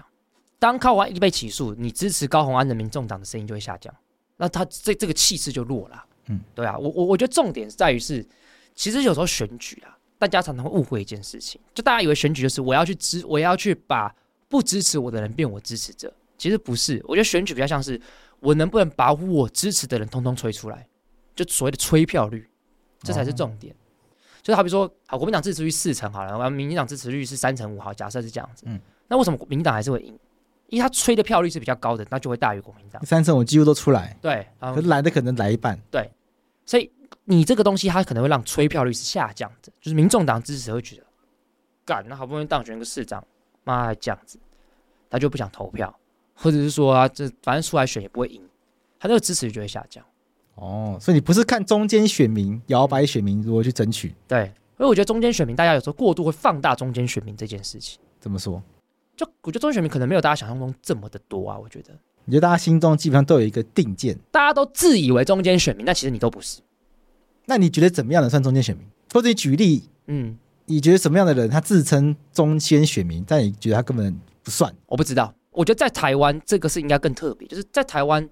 当高虹安一被起诉，你支持高宏安的民众党的声音就会下降，那他这这个气势就弱了。嗯，对啊，我我我觉得重点在于是，其实有时候选举啊，大家常常会误会一件事情，就大家以为选举就是我要去支，我要去把不支持我的人变我支持者，其实不是。我觉得选举比较像是我能不能把我支持的人通通吹出来，就所谓的吹票率，这才是重点。哦就好比说，好，国民党支持率四成好了，完，民进党支持率是三成五，好，假设是这样子。嗯，那为什么民党还是会赢？因为他吹的票率是比较高的，那就会大于国民党。三成我几乎都出来。对，可是来的可能来一半。对，所以你这个东西，它可能会让吹票率是下降的，就是民众党支持会觉得，干，那好不容易当选一个市长，妈还这样子，他就不想投票，或者是说啊，这反正出来选也不会赢，他这个支持率就会下降。哦，所以你不是看中间选民摇摆选民如何去争取？对，因为我觉得中间选民大家有时候过度会放大中间选民这件事情。怎么说？就我觉得中间选民可能没有大家想象中这么的多啊，我觉得。你觉得大家心中基本上都有一个定见，大家都自以为中间选民，但其实你都不是。那你觉得怎么样的算中间选民？或者你举例，嗯，你觉得什么样的人他自称中间选民，但你觉得他根本不算？我不知道。我觉得在台湾这个是应该更特别，就是在台湾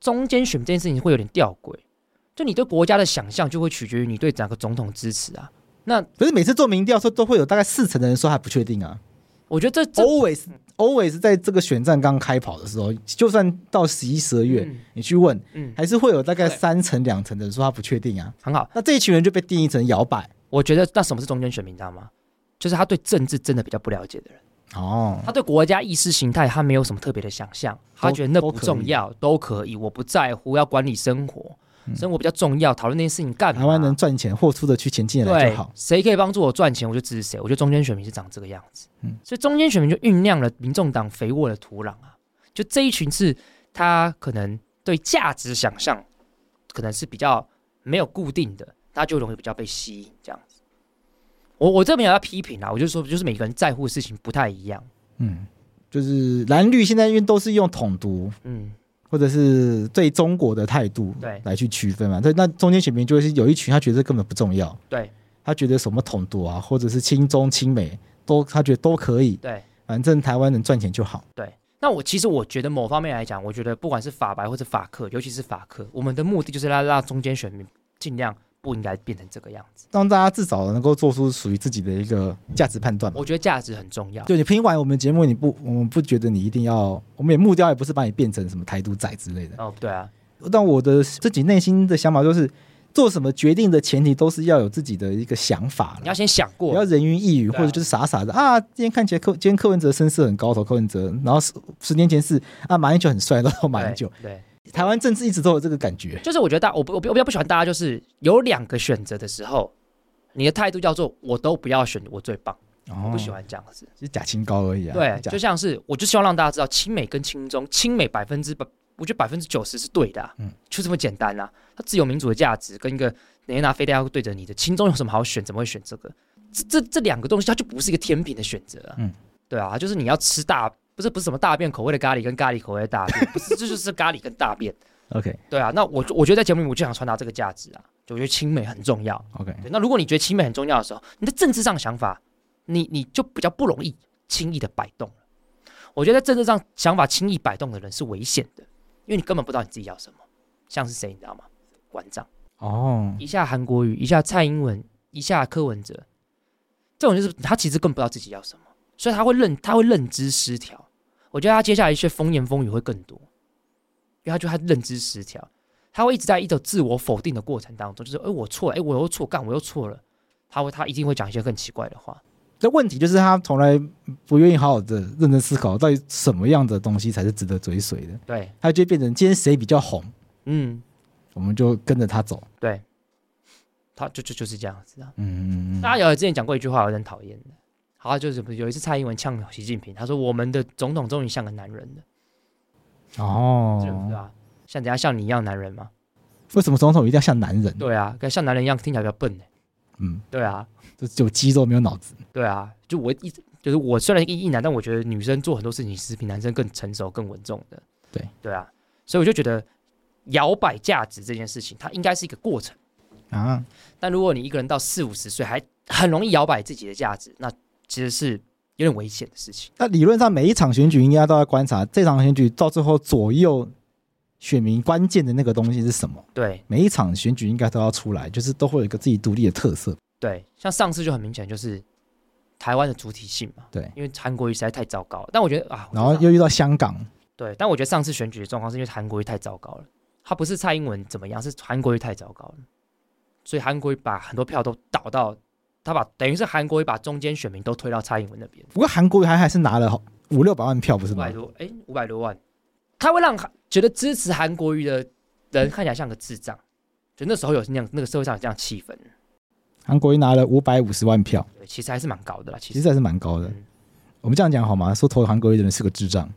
中间选民这件事情会有点吊诡，就你对国家的想象就会取决于你对哪个总统支持啊。那可是每次做民调的时候，都会有大概四成的人说还不确定啊。我觉得这 always always 在这个选战刚开跑的时候，就算到十一、十二月，嗯、你去问，嗯，还是会有大概三成、两成的人说他不确定啊。很好，那这一群人就被定义成摇摆。我觉得那什么是中间选民，你知道吗？就是他对政治真的比较不了解的人。哦，他对国家意识形态他没有什么特别的想象，他觉得那不重要，都可，以，我不在乎，要管理生活。生活比较重要，讨论那些事情干嘛？台湾能赚钱，豁出的去前进来就好。谁可以帮助我赚钱，我就支持谁。我觉得中间选民是长这个样子，嗯，所以中间选民就酝酿了民众党肥沃的土壤啊。就这一群是，他可能对价值想象可能是比较没有固定的，他就容易比较被吸引这样子。我我这边也要批评啦，我就说，就是每个人在乎的事情不太一样。嗯，就是蓝绿现在因为都是用统独，嗯。或者是对中国的态度，对，来去区分嘛？对，那中间选民就是有一群他觉得根本不重要，对，他觉得什么统独啊，或者是亲中亲美都他觉得都可以，对，反正台湾能赚钱就好。对，那我其实我觉得某方面来讲，我觉得不管是法白或者法克，尤其是法克，我们的目的就是要让中间选民尽量。不应该变成这个样子，让大家至少能够做出属于自己的一个价值判断。我觉得价值很重要。就你听完我们节目，你不，我们不觉得你一定要，我们也目标也不是把你变成什么台独仔之类的。哦，对啊。但我的自己内心的想法就是，做什么决定的前提都是要有自己的一个想法。你要先想过，不要人云亦云，或者就是傻傻的啊。今天看起来柯，今天柯文哲声势很高头，柯文哲，然后十十年前是啊，马英九很帅，然后马英九，对。台湾政治一直都有这个感觉，就是我觉得大我不我比较不喜欢大家就是有两个选择的时候，你的态度叫做我都不要选，我最棒，哦、我不喜欢这样子，是假清高而已啊。对，就像是我就希望让大家知道亲美跟亲中，亲美百分之百，我觉得百分之九十是对的、啊，嗯，就这么简单啊。它自由民主的价值跟一个哪天拿飞弹要对着你的亲中有什么好选？怎么会选这个？这这这两个东西它就不是一个天平的选择啊，嗯，对啊，就是你要吃大。不是不是什么大便口味的咖喱跟咖喱口味的大便，(laughs) 不是，这就是咖喱跟大便。OK，对啊，那我我觉得在节目里我就想传达这个价值啊，就我觉得亲美很重要。OK，那如果你觉得亲美很重要的时候，你的政治上想法，你你就比较不容易轻易的摆动。我觉得在政治上想法轻易摆动的人是危险的，因为你根本不知道你自己要什么。像是谁你知道吗？馆长哦，一下韩国瑜，一下蔡英文，一下柯文哲，这种就是他其实更不知道自己要什么。所以他会认，他会认知失调。我觉得他接下来一些风言风语会更多，因为他就他认知失调，他会一直在一种自我否定的过程当中，就是哎、欸、我错了，哎、欸、我又错，干我又错了。他会他一定会讲一些更奇怪的话。这问题就是他从来不愿意好好的认真思考，到底什么样的东西才是值得追随的。对，他就变成今天谁比较红，嗯，我们就跟着他走。对，他就就就是这样子啊。嗯嗯嗯。大家有之前讲过一句话，有点讨厌的。好，就是有一次蔡英文呛习近平，他说：“我们的总统终于像个男人了。”哦，对啊？像等下像你一样男人吗？为什么总统一定要像男人？对啊，跟像男人一样听起来比较笨呢。嗯，对啊，就只有肌肉没有脑子。对啊，就我一直就是我虽然一一男，但我觉得女生做很多事情是比男生更成熟、更稳重的。对对啊，所以我就觉得摇摆价值这件事情，它应该是一个过程啊。但如果你一个人到四五十岁还很容易摇摆自己的价值，那其实是有点危险的事情。那理论上，每一场选举应该都要观察这场选举到最后左右选民关键的那个东西是什么。对，每一场选举应该都要出来，就是都会有一个自己独立的特色。对，像上次就很明显，就是台湾的主体性嘛。对，因为韩国瑜实在太糟糕了。但我觉得啊，然后又遇到香港。对，但我觉得上次选举的状况是因为韩国瑜太糟糕了。他不是蔡英文怎么样，是韩国瑜太糟糕了，所以韩国瑜把很多票都倒到。他把等于是韩国瑜把中间选民都推到蔡英文那边。不过韩国瑜还还是拿了五六百万票，不是吗？五百多，哎，五百多万。他会让觉得支持韩国瑜的人看起来像个智障。就那时候有那样，那个社会上有这样气氛。韩国瑜拿了五百五十万票，对，其实还是蛮高的啦。其实，还是蛮高的。我们这样讲好吗？说投韩国瑜的人是个智障。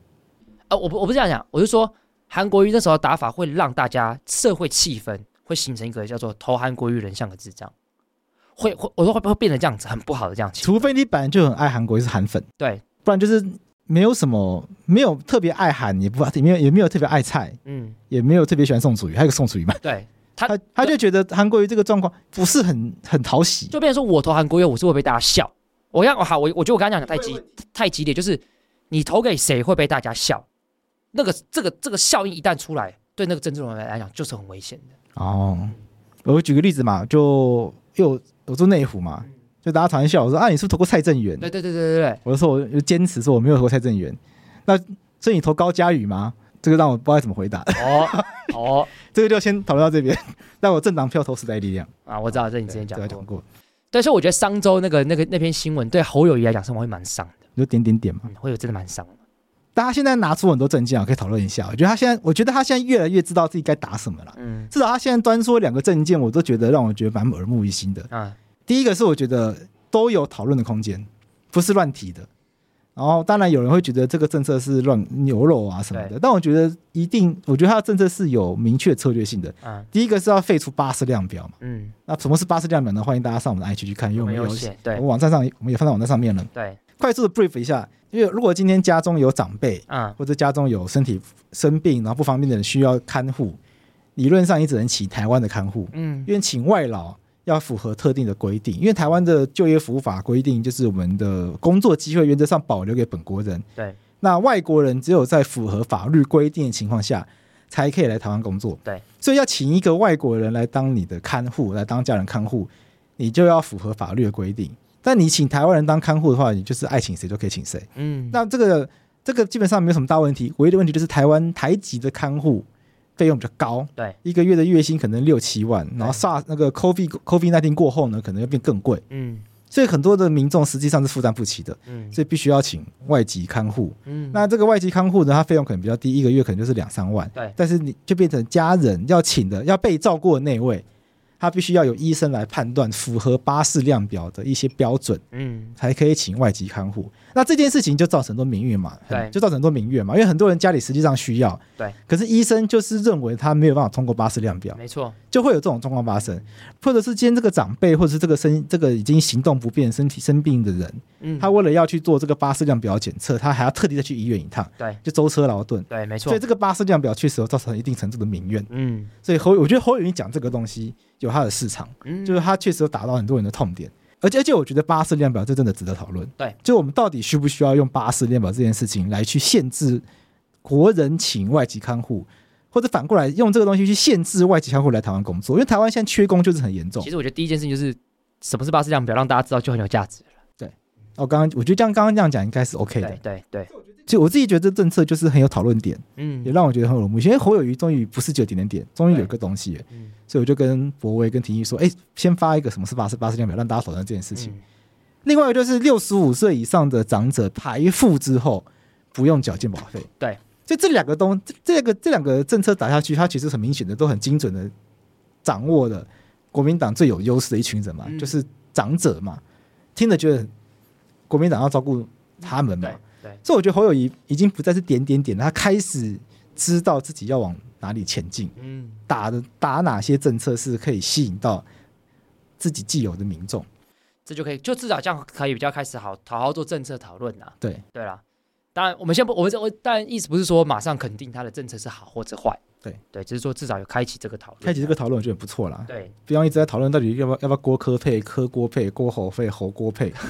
呃，我不我不是这样讲，我是说韩国瑜那时候打法会让大家社会气氛会形成一个叫做投韩国瑜人像个智障，会会我说会不会变成这样子很不好的这样子？除非你本来就很爱韩国瑜是韩粉，对，不然就是没有什么没有特别爱韩，也不也没有也没有特别爱菜，嗯，也没有特别喜欢宋楚瑜，还有个宋楚瑜嘛，对。他他，他就觉得韩国瑜这个状况不是很很讨喜，就变成说我投韩国瑜，我是会被大家笑。我刚好我我觉得我刚刚讲的太激太激烈，就是你投给谁会被大家笑，那个这个这个效应一旦出来，对那个政治人来讲就是很危险的。哦，我举个例子嘛，就因为我住内湖嘛，就大家常常笑我说啊，你是不是投过蔡正元？对对对对对对，我就说我就坚持说我没有投过蔡正元。那所以你投高嘉宇吗？这个让我不知道怎么回答。哦哦，(laughs) 这个就先讨论到这边。(laughs) 但我政党票投时代力量啊，我知道这你之前讲讲过。对，所以我觉得商周那个那个那篇新闻对侯友谊来讲，生活会蛮伤的。有点点点嘛，会有真的蛮伤的。大家现在拿出很多证件啊，可以讨论一下。我觉得他现在，我觉得他现在越来越知道自己该打什么了。嗯，至少他现在端出两个证件，我都觉得让我觉得蛮耳目一新的。嗯，第一个是我觉得都有讨论的空间，不是乱提的。然后，当然有人会觉得这个政策是乱牛肉啊什么的，但我觉得一定，我觉得它的政策是有明确策略性的。嗯，第一个是要废除巴氏量表嘛。嗯，那什么是巴氏量表呢？欢迎大家上我们的 IG 去看，因为我们有写，对，我们网站上我们也放在网站上面了。对，快速的 brief 一下，因为如果今天家中有长辈啊，或者家中有身体生病然后不方便的人需要看护，理论上你只能请台湾的看护。嗯，因为请外劳。要符合特定的规定，因为台湾的就业服务法规定，就是我们的工作机会原则上保留给本国人。对，那外国人只有在符合法律规定的情况下，才可以来台湾工作。对，所以要请一个外国人来当你的看护，来当家人看护，你就要符合法律的规定。但你请台湾人当看护的话，你就是爱请谁就可以请谁。嗯，那这个这个基本上没有什么大问题，唯一的问题就是台湾台籍的看护。费用比较高，对，一个月的月薪可能六七万，然后 SARS 那个 COVID COVID nineteen 过后呢，可能要变更贵，嗯，所以很多的民众实际上是负担不起的，嗯，所以必须要请外籍看护，嗯，那这个外籍看护呢，它费用可能比较低，一个月可能就是两三万，对，但是你就变成家人要请的要被照顾的那位。他必须要有医生来判断符合巴氏量表的一些标准，嗯，才可以请外籍看护。那这件事情就造成很多民怨嘛，对，就造成很多民怨嘛，因为很多人家里实际上需要，对，可是医生就是认为他没有办法通过巴氏量表，没错，就会有这种状况发生，或者是今天这个长辈，或者是这个身这个已经行动不便、身体生病的人，嗯，他为了要去做这个巴氏量表检测，他还要特地再去医院一趟，对，就舟车劳顿，对，没错，所以这个巴氏量表确实有造成一定程度的民怨，嗯，所以侯我觉得侯友宜讲这个东西。有它的市场，嗯，就是它确实有打到很多人的痛点，而且而且我觉得巴氏量表这真的值得讨论。对，就我们到底需不需要用巴氏量表这件事情来去限制国人请外籍看护，或者反过来用这个东西去限制外籍看护来台湾工作？因为台湾现在缺工就是很严重。其实我觉得第一件事情就是什么是巴氏量表，让大家知道就很有价值我刚刚我觉得这样刚刚这样讲应该是 OK 的。对对。对对就我自己觉得这政策就是很有讨论点，嗯，也让我觉得很有目。因为侯友谊终于不是只有点点点，终于有一个东西，嗯，所以我就跟博威跟廷义说，哎，先发一个什么是八十八十量表，让大家讨论这件事情。另外一个就是六十五岁以上的长者排富之后不用缴健保费，对，所以这两个东这个这两个政策打下去，它其实很明显的都很精准的掌握了国民党最有优势的一群人嘛，就是长者嘛，听着觉得国民党要照顾他们嘛。对所以我觉得侯友谊已经不再是点点点，他开始知道自己要往哪里前进，嗯，打的打哪些政策是可以吸引到自己既有的民众，这就可以就至少这样可以比较开始好好好做政策讨论呐。对。对啦，当然我们先不，我我当然意思不是说马上肯定他的政策是好或者坏，对。对，只是说至少有开启这个讨论，开启这个讨论我觉得不错啦。对，不要一直在讨论到底要不要要不要郭科配科郭配郭侯配侯郭配。(laughs)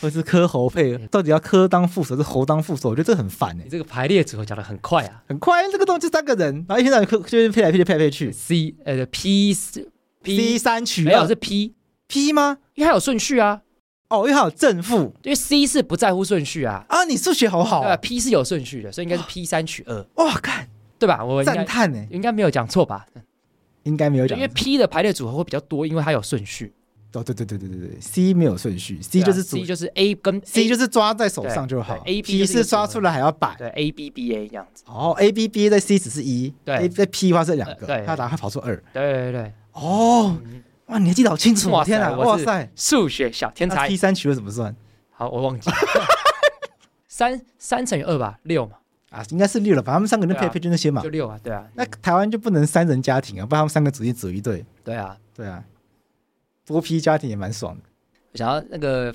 或是科侯配，到底要科当副手，是侯当副手？我觉得这很烦哎、欸。你这个排列组合讲的很快啊，很快。这个东西就三个人，然后一天到晚柯就是配来配去，配来配去。C 呃 P P 三取没有是 P P 吗？因为它有顺序啊。哦，因为它有正负，因为 C 是不在乎顺序啊。啊，你数学好好、啊。对吧？P 是有顺序的，所以应该是 P 三取二。哇，看对吧？我赞叹呢，应该没有讲错吧？应该没有讲，因为 P 的排列组合会比较多，因为它有顺序。哦，对对对对对对，C 没有顺序，C 就是 C 就是 A 跟 C 就是抓在手上就好，A P 是抓出来还要摆，对 A B B A 这样子。哦，A B B A 在 C 只是一，对，在 P 的话是两个，对，他打他跑出二，对对对。哦，哇，你还记得好清楚，哇天啊，哇塞，数学小天才。P 三取了怎么算？(laughs) 好，我忘记了。三三乘以二吧，六嘛，啊，应该是六了，吧他们三个人配配就那些嘛就。六啊，对啊，那台湾就不能三人家庭啊，不然他们三个组一组一队。对啊。对啊，多批家庭也蛮爽的。我想要那个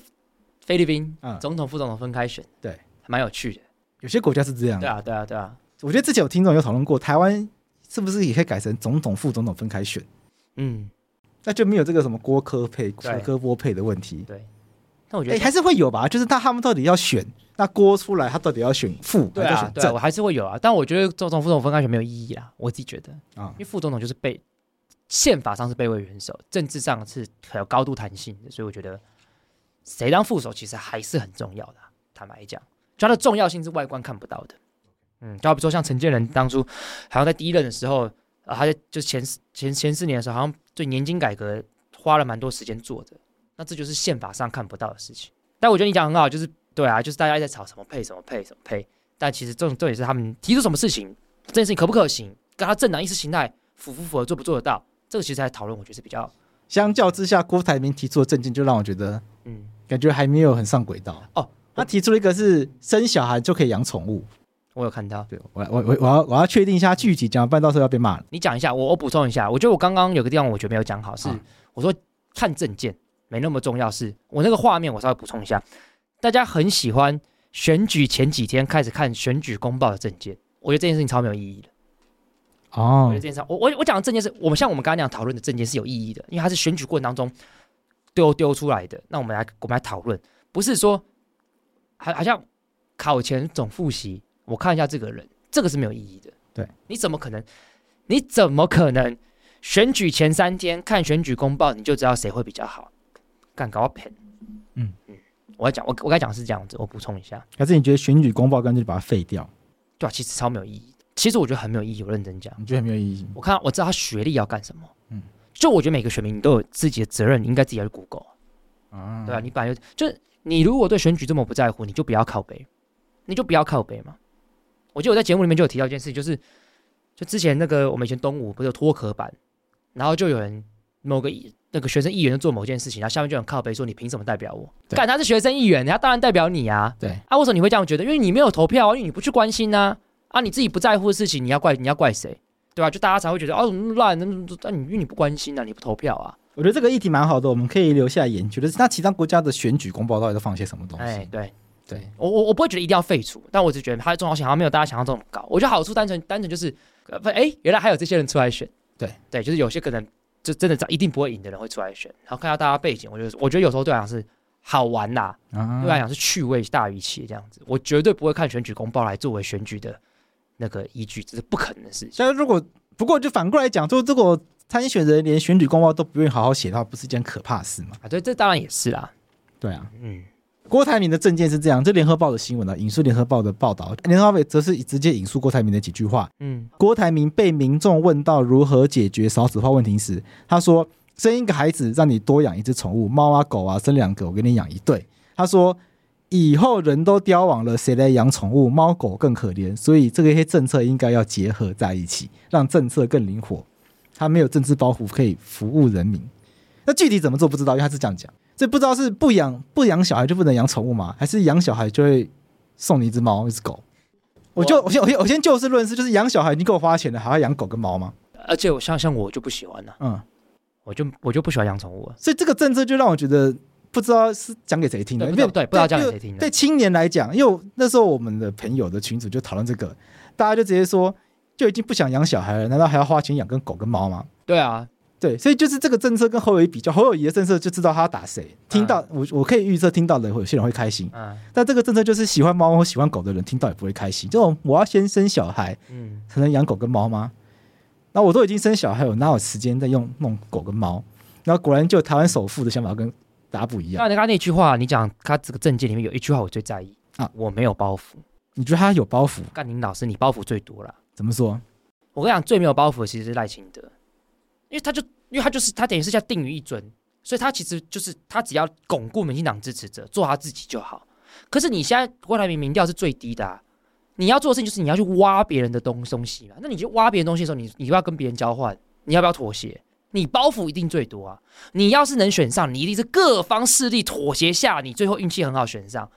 菲律宾嗯总统、副总统分开选，对，还蛮有趣的。有些国家是这样。对啊，对啊，对啊。我觉得之前有听众有讨论过，台湾是不是也可以改成总统、副总统分开选？嗯，那就没有这个什么郭科配、对柯柯波配的问题。对。但我觉哎、得还是会有吧？就是他他们到底要选那郭出来，他到底要选副对啊，还是选正对啊，我还是会有啊。但我觉得总统、副总统分开选没有意义啦，我自己觉得，啊因为副总统就是被宪法上是备位元首，政治上是很有高度弹性的，所以我觉得谁当副手其实还是很重要的、坦白讲，就它的重要性是外观看不到的。嗯，就好比说像陈建仁当初好像在第一任的时候，啊，他在就前前前四年的时候，好像对年金改革花了蛮多时间做的。那这就是宪法上看不到的事情。但我觉得你讲很好，就是对啊，就是大家在吵什么配什么配什么配，但其实这种这也是他们提出什么事情，这件事情可不可行，跟他政党意识形态符不符合，做不做得到，这个其实在讨论，我觉得是比较相较之下，郭台铭提出的证件就让我觉得嗯感觉还没有很上轨道。哦，他提出了一个是生小孩就可以养宠物。我有看到。对我我我我要我要确定一下具体讲，不然到时候要被骂了。你讲一下，我我补充一下，我觉得我刚刚有个地方我觉得没有讲好，是、啊我说看证件没那么重要，是我那个画面我稍微补充一下，大家很喜欢选举前几天开始看选举公报的证件，我觉得这件事情超没有意义的。我哦觉得这件事，我我我讲的证件是我们像我们刚刚那样讨论的证件是有意义的，因为它是选举过程当中丢丢出来的。那我们来我们来讨论，不是说好好像考前总复习，我看一下这个人，这个是没有意义的。对，你怎么可能？你怎么可能选举前三天看选举公报你就知道谁会比较好？干搞骗！嗯嗯，我要讲我我该讲是这样子，我补充一下，可是你觉得选举公报干脆就把它废掉？对啊，其实超没有意义。其实我觉得很没有意义，我认真讲。你觉得很没有意义？我看我知道他学历要干什么，嗯嗯，就我觉得每个选民你都有自己的责任，你应该自己要去 Google，、啊对啊，你本来就就是你如果对选举这么不在乎，你就不要靠背，你就不要靠背嘛。我记得我在节目里面就有提到一件事，就是就之前那个我们以前东吴不是有脱壳版，然后就有人某个议那个学生议员就做某件事情，然后下面就很靠背说你凭什么代表我？对干他是学生议员，他当然代表你啊。对，啊，为什么你会这样觉得？因为你没有投票啊，因为你不去关心啊。啊，你自己不在乎的事情，你要怪你要怪谁？对吧、就大家才会觉得哦，那么烂，那那你因为你不关心啊，你不投票啊。我觉得这个议题蛮好的，我们可以留下来研究。就是那其他国家的选举公报到底都放些什么东西？哎，对对，我我我不会觉得一定要废除，但我只觉得它的重要性好像没有大家想象中那么高。我觉得好处单纯单纯就是，哎，原来还有这些人出来选。对对，就是有些可能就真的一定不会赢的人会出来选，然后看到大家背景，我觉得我觉得有时候对我来讲是好玩啦，啊对我来讲是趣味大于奇这样子。我绝对不会看选举公报来作为选举的那个依据，这是不可能的事情。但如果不过就反过来讲，说如果参选人连选举公报都不愿意好好写的话，不是一件可怕的事吗？啊，对，这当然也是啦。对啊，嗯，郭台铭的证件是这样，这联合报的新闻啊，引述联合报的报道，联合报则是直接引述郭台铭的几句话。嗯，郭台铭被民众问到如何解决少子化问题时，他说：“生一个孩子，让你多养一只宠物，猫啊狗啊，生两个，我给你养一对。”他说：“以后人都凋亡了，谁来养宠物？猫狗更可怜，所以这个一些政策应该要结合在一起，让政策更灵活。它没有政治包袱，可以服务人民。那具体怎么做不知道，因为他是这样讲。这不知道是不养不养小孩就不能养宠物吗？还是养小孩就会送你一只猫一只狗？”我就我先我先我先就事论事，就是养小孩已经够花钱了，还要养狗跟猫吗？而且我像像我就不喜欢了，嗯，我就我就不喜欢养宠物了。所以这个政策就让我觉得不知道是讲给谁听的，对不对不知道讲给谁听的对青年来讲，因为那时候我们的朋友的群组就讨论这个，大家就直接说，就已经不想养小孩了，难道还要花钱养跟狗跟猫吗？对啊，对，所以就是这个政策跟侯友谊比较，侯友谊的政策就知道他要打谁，听到、我我可以预测听到的有些人会开心，嗯但这个政策就是喜欢猫或喜欢狗的人听到也不会开心。这种我要先生小孩嗯，才能养狗跟猫吗？那我都已经生小孩，我哪有时间再用弄狗跟猫？然后果然就台湾首富的想法跟大家不一样。那你刚刚那句话，你讲他这个证件里面有一句话我最在意啊啊，我没有包袱。你觉得他有包袱？干林老师，你包袱最多了。怎么说？我跟你讲，最没有包袱的其实是赖清德，因为他就因为他就是他等于是叫定于一尊，所以他其实就是他只要巩固民进党支持者，做他自己就好。可是你现在郭台铭民调是最低的、啊，你要做的事情就是你要去挖别人的东东西嘛。那你就挖别人东西的时候，你你要不要跟别人交换？你要不要妥协？你包袱一定最多啊！你要是能选上，你一定是各方势力妥协下，你最后运气很好选上。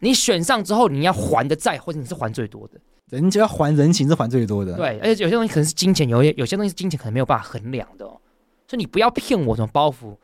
你选上之后，你要还的债或者你是还最多的。人家要还人情是还最多的。对，而且有些东西可能是金钱，有些有些东西是金钱可能没有办法衡量的哦。所以你不要骗我什么包袱。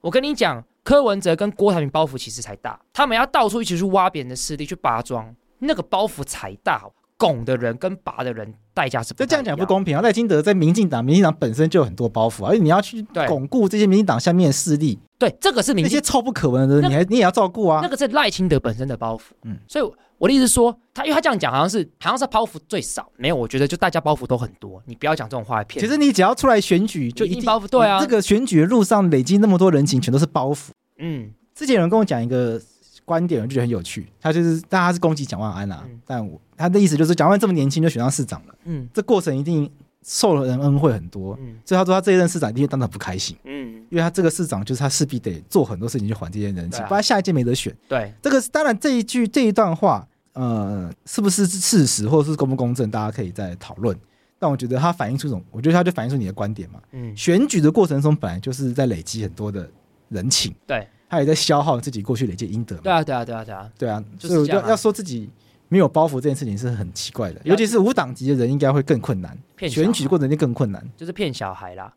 我跟你讲，柯文哲跟郭台铭包袱其实才大，他们要到处一起去挖别人的势力去扒庄，那个包袱才大。拱的人跟拔的人代价是不，这样讲不公平啊！赖清德在民进党，民进党本身就有很多包袱，而且你要去巩固这些民进党下面的势力。对，这个是民进那些臭不可闻的人，你还你也要照顾啊。那个是赖清德本身的包袱。嗯，所以我的意思是说，他因为他这样讲，好像是好像是包袱最少。没有，我觉得就大家包袱都很多。你不要讲这种话来骗。其实你只要出来选举，就一定，包袱。对啊，这个选举的路上累积那么多人情，全都是包袱。嗯，之前有人跟我讲一个。观点我就觉得很有趣，他就是，大家是攻击蒋万安啊，嗯、但我他的意思就是蒋万安这么年轻就选上市长了，嗯，这过程一定受了人恩惠很多，嗯，所以他说他这一任市长一定当然不开心，嗯，因为他这个市长就是他势必得做很多事情去还这些人情，啊、不然下一届没得选，对，这个当然这一句这一段话，呃，是不是事实或者是公不公正，大家可以再讨论，但我觉得他反映出一种，我觉得他就反映出你的观点嘛，嗯，选举的过程中本来就是在累积很多的人情，对。他也在消耗自己过去累积阴德。对啊，对啊，对啊，对啊，对啊，就是要要说自己没有包袱这件事情是很奇怪的，尤其是无党籍的人应该会更困难，选举过程就更困难，就是骗小孩啦。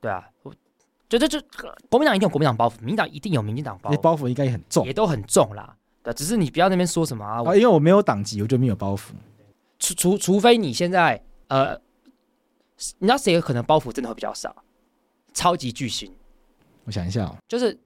对啊，就就就国民党一定有国民党包袱，民进党一定有民进党包袱，包袱应该也很重，也都很重啦。对，只是你不要那边说什么啊，因为我没有党籍，我就没有包袱。除除除非你现在呃，你知道谁有可能包袱真的会比较少？超级巨星，我想一下哦，就是。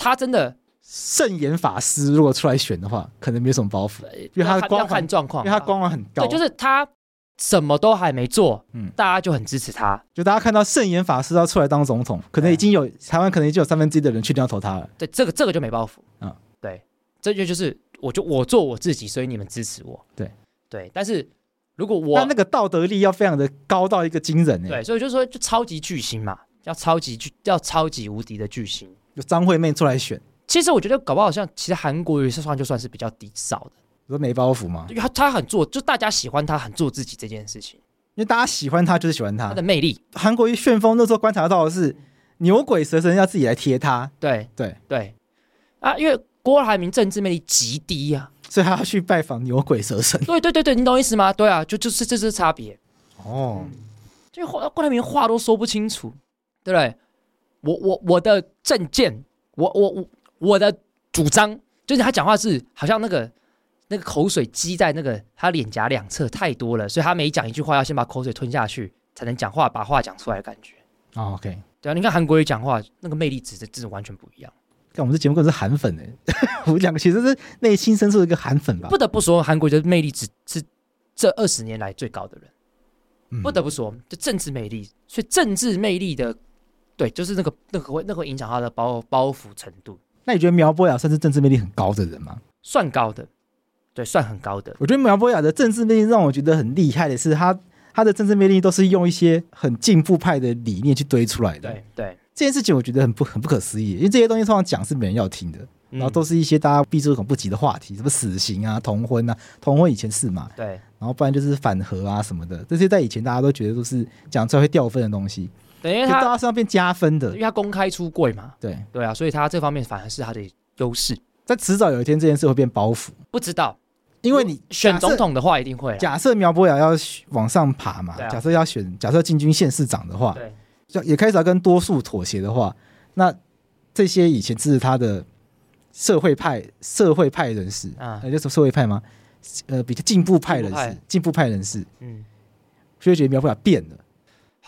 他真的圣严法师，如果出来选的话，可能没什么包袱，因为他的光环状况，因为他光环很高。对，就是他什么都还没做，嗯，大家就很支持他。就大家看到圣严法师要出来当总统，可能已经有台湾可能已经有三分之一的人确定要投他了。对，这个这个就没包袱。嗯，对，这就就是我就我做我自己，所以你们支持我。对对，但是如果我那个道德力要非常的高到一个惊人，对，所以就是说就超级巨星嘛，要超级巨要超级无敌的巨星。就张惠妹出来选，其实我觉得搞不好像，其实韩国瑜算就算是比较低少的，你说没包袱吗？因为他他很做，就大家喜欢他很做自己这件事情，因为大家喜欢他就是喜欢他，他的魅力。韩国瑜旋风那时候观察到的是牛鬼蛇神要自己来贴他，对对对啊，因为郭台铭政治魅力极低啊，所以他要去拜访牛鬼蛇神。对对对对，你懂意思吗？对啊，就就是这是差别哦，就郭台铭话都说不清楚，对不对？我我我的政见，我我我我的主张，就是他讲话是好像那个那个口水积在那个他脸颊两侧太多了，所以他每讲一句话要先把口水吞下去才能讲话，把话讲出来的感觉。哦、OK，对啊，你看韩国人讲话那个魅力值的真的完全不一样。看我们这节目可是韩粉哎，(laughs) 我们两个其实是内心深处的一个韩粉吧。不得不说，韩国的魅力值是这二十年来最高的人。嗯、不得不说，就政治魅力，所以政治魅力的。对，就是那个那个会那个会影响他的包包袱程度。那你觉得苗博雅算是政治魅力很高的人吗？算高的，对，算很高的。我觉得苗博雅的政治魅力让我觉得很厉害的是他，他他的政治魅力都是用一些很进步派的理念去堆出来的。对对，这件事情我觉得很不很不可思议，因为这些东西通常讲是没人要听的，嗯、然后都是一些大家避之唯恐不及的话题，什么死刑啊、同婚啊，同婚以前是嘛？对，然后不然就是反核啊什么的，这些在以前大家都觉得都是讲出来会掉分的东西。等于他是要变加分的，因为他公开出柜嘛。对对啊，所以他这方面反而是他的优势。但迟早有一天这件事会变包袱，不知道，因为你选总统的话一定会。假设苗博雅要往上爬嘛，假设要选，假设进军县市长的话，对，也开始要跟多数妥协的话，那这些以前支持他的社会派社会派人士啊，那就是社会派吗？呃，比较进步派人士，进步派人士，嗯，所以觉得苗博雅变了。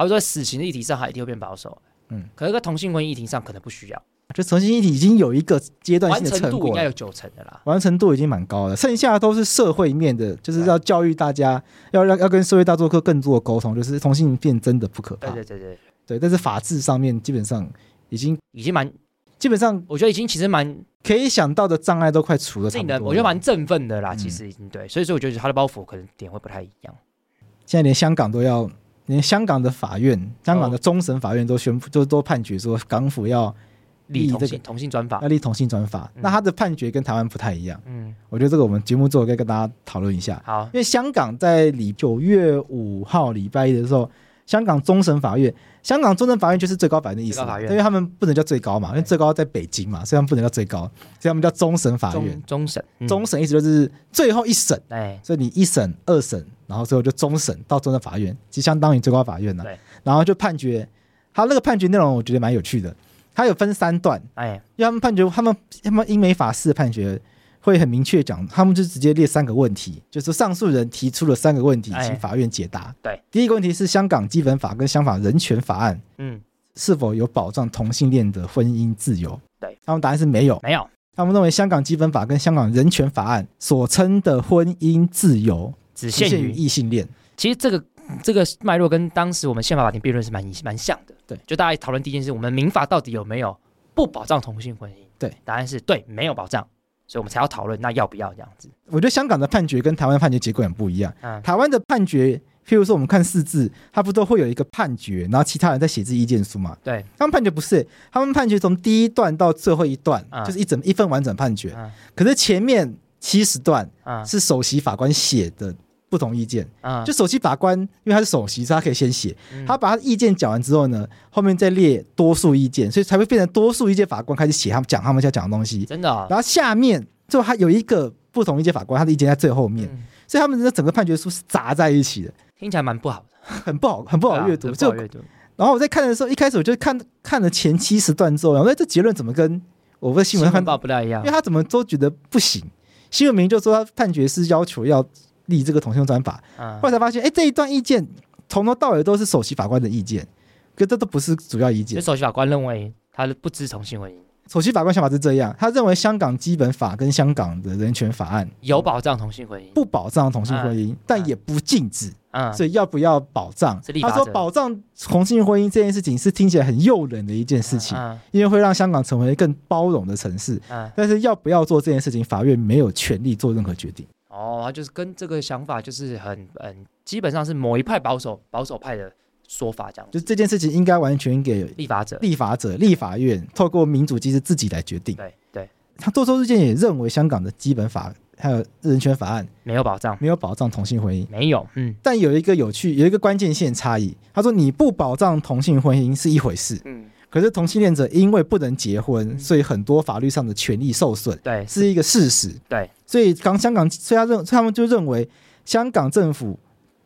他说，在死刑的议题上，他一定会变保守。嗯，可是，在同性婚姻议题上，可能不需要。就同性议题已经有一个阶段性的成果，应该有九成的啦，完成度已经蛮高了。剩下的都是社会面的，就是要教育大家，要让要跟社会大众做更多的沟通，就是同性恋真的不可怕。对对对对对，但是法治上面基本上已经已经蛮，基本上我觉得已经其实蛮可以想到的障碍都快除了。我觉得蛮振奋的啦，其实已经对，所以说我觉得他的包袱可能点会不太一样。现在连香港都要。连香港的法院，香港的终审法院都宣布，都都判决说港府要立这个同性专法，要立同性专法。那他的判决跟台湾不太一样。嗯，我觉得这个我们节目做该跟大家讨论一下。好，因为香港在礼九月五号礼拜一的时候，香港终审法院，香港终审法院就是最高法院的意思，因为他们不能叫最高嘛，因为最高在北京嘛，所以他们不能叫最高，所以他们叫终审法院。终审，嗯。终审意思就是最后一审，哎，所以你一审、二审，然后最后就终审到终审法院，其实相当于最高法院了。对，然后就判决，他那个判决内容我觉得蛮有趣的，他有分三段，哎，因为他们判决，他们他们英美法式的判决。会很明确讲，他们就直接列三个问题，就是上诉人提出了三个问题，请法院解答。对，第一个问题是香港基本法跟香港人权法案，嗯，是否有保障同性恋的婚姻自由？对，他们答案是没有，没有。他们认为香港基本法跟香港人权法案所称的婚姻自由只限于异性恋。其实这个这个脉络跟当时我们宪法法庭辩论是蛮蛮像的。对，就大家讨论第一件事，我们民法到底有没有不保障同性婚姻？对，答案是对，没有保障。所以我们才要讨论，那要不要这样子？我觉得香港的判决跟台湾判决结果很不一样。嗯，台湾的判决，譬如说我们看四字，它不都会有一个判决，然后其他人在写字意见书嘛？对，他们判决不是，他们判决从第一段到最后一段，嗯、就是一整一份完整判决。嗯、可是前面七十段，嗯，是首席法官写的不同意见。啊，就首席法官，因为他是首席，所以他可以先写。嗯、他把他意见讲完之后呢，后面再列多数意见，所以才会变成多数意见法官开始写他们讲他们要讲的东西。真的、哦。然后下面。就还有一个不同意见法官，他的意见在最后面，嗯、所以他们的整个判决书是砸在一起的，听起来蛮不好的，很不好，很不好阅读。(laughs) 就然后我在看的时候，一开始我就看看了前七十段之后，然后这结论怎么跟我在新闻看到不太一样？因为他怎么都觉得不行。新闻明就说他判决是要求要立这个同性专法，嗯、后来才发现，哎，这一段意见从头到尾都是首席法官的意见，可这都不是主要意见。首席法官认为他不支持同性婚姻。首席法官想法是这样，他认为香港基本法跟香港的人权法案有保障同性婚姻，不保障同性婚姻，嗯、但也不禁止。嗯，所以要不要保障？他说保障同性婚姻这件事情是听起来很诱人的一件事情，嗯嗯、因为会让香港成为更包容的城市。嗯，但是要不要做这件事情，法院没有权利做任何决定。哦，他就是跟这个想法就是很嗯，基本上是某一派保守保守派的。说法这样，就这件事情应该完全给立法者、立法者、立法院透过民主机制自己来决定。对对，他多数意见也认为香港的基本法还有人权法案没有保障，没有保障同性婚姻，没有。嗯，但有一个有趣，有一个关键性差异。他说你不保障同性婚姻是一回事，嗯，可是同性恋者因为不能结婚，所以很多法律上的权益受损，对，是一个事实。对，所以刚香港，所以他认，他们就认为香港政府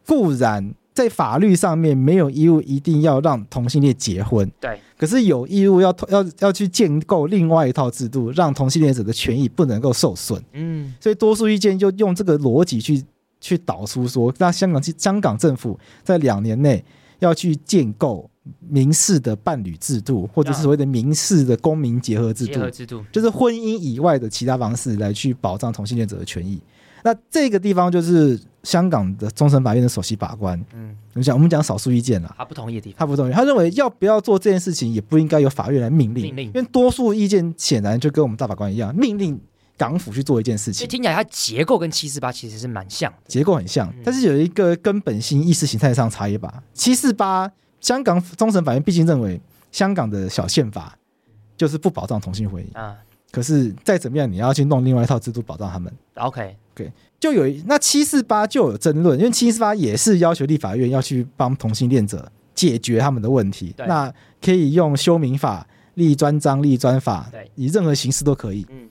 固然。在法律上面没有义务一定要让同性恋结婚，对，可是有义务要要要去建构另外一套制度，让同性恋者的权益不能够受损。嗯，所以多数意见就用这个逻辑去去导出说，那香港香港政府在两年内要去建构民事的伴侣制度，或者是所谓的民事的公民结合制度，结合制度。就是婚姻以外的其他方式来去保障同性恋者的权益。那这个地方就是香港的终审法院的首席法官，嗯，我们讲我们讲少数意见啦，他不同意的地方，他不同意，他认为要不要做这件事情也不应该由法院来命令，命令，因为多数意见显然就跟我们大法官一样，命令港府去做一件事情。听起来它结构跟七四八其实是蛮像的，结构很像，但是有一个根本性意识形态上差异吧。七四八香港终审法院毕竟认为香港的小宪法就是不保障同性婚姻啊。可是再怎么样，你要去弄另外一套制度保障他们。OK，对，就有那七四八就有争论，因为七四八也是要求立法院要去帮同性恋者解决他们的问题。那可以用修民法、立专章、立专法，以任何形式都可以。嗯，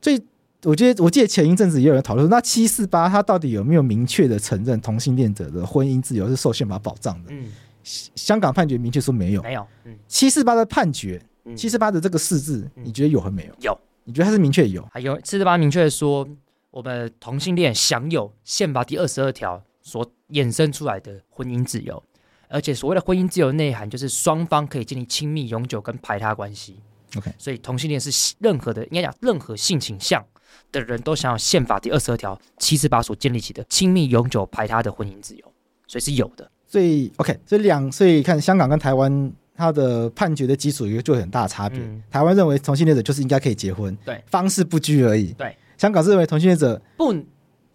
所以我觉得，我记得前一阵子也有人讨论，那七四八它到底有没有明确的承认同性恋者的婚姻自由是受宪法保障的？嗯，香港判决明确说没有，没有。嗯，七四八的判决。七四八的这个四字，你觉得有和没有？有，你觉得它是明确有？还有七四八明确说，我们同性恋享有宪法第二十二条所衍生出来的婚姻自由，而且所谓的婚姻自由内涵就是双方可以建立亲密、永久跟排他关系。OK，所以同性恋是任何的，应该讲任何性倾向的人都享有宪法第二十二条七四八所建立起的亲密、永久、排他的婚姻自由，所以是有的。所以 OK，所以两，所以看香港跟台湾。他的判决的基础有就很大差别。嗯、台湾认为同性恋者就是应该可以结婚，对，方式不拘而已。对，香港是认为同性恋者不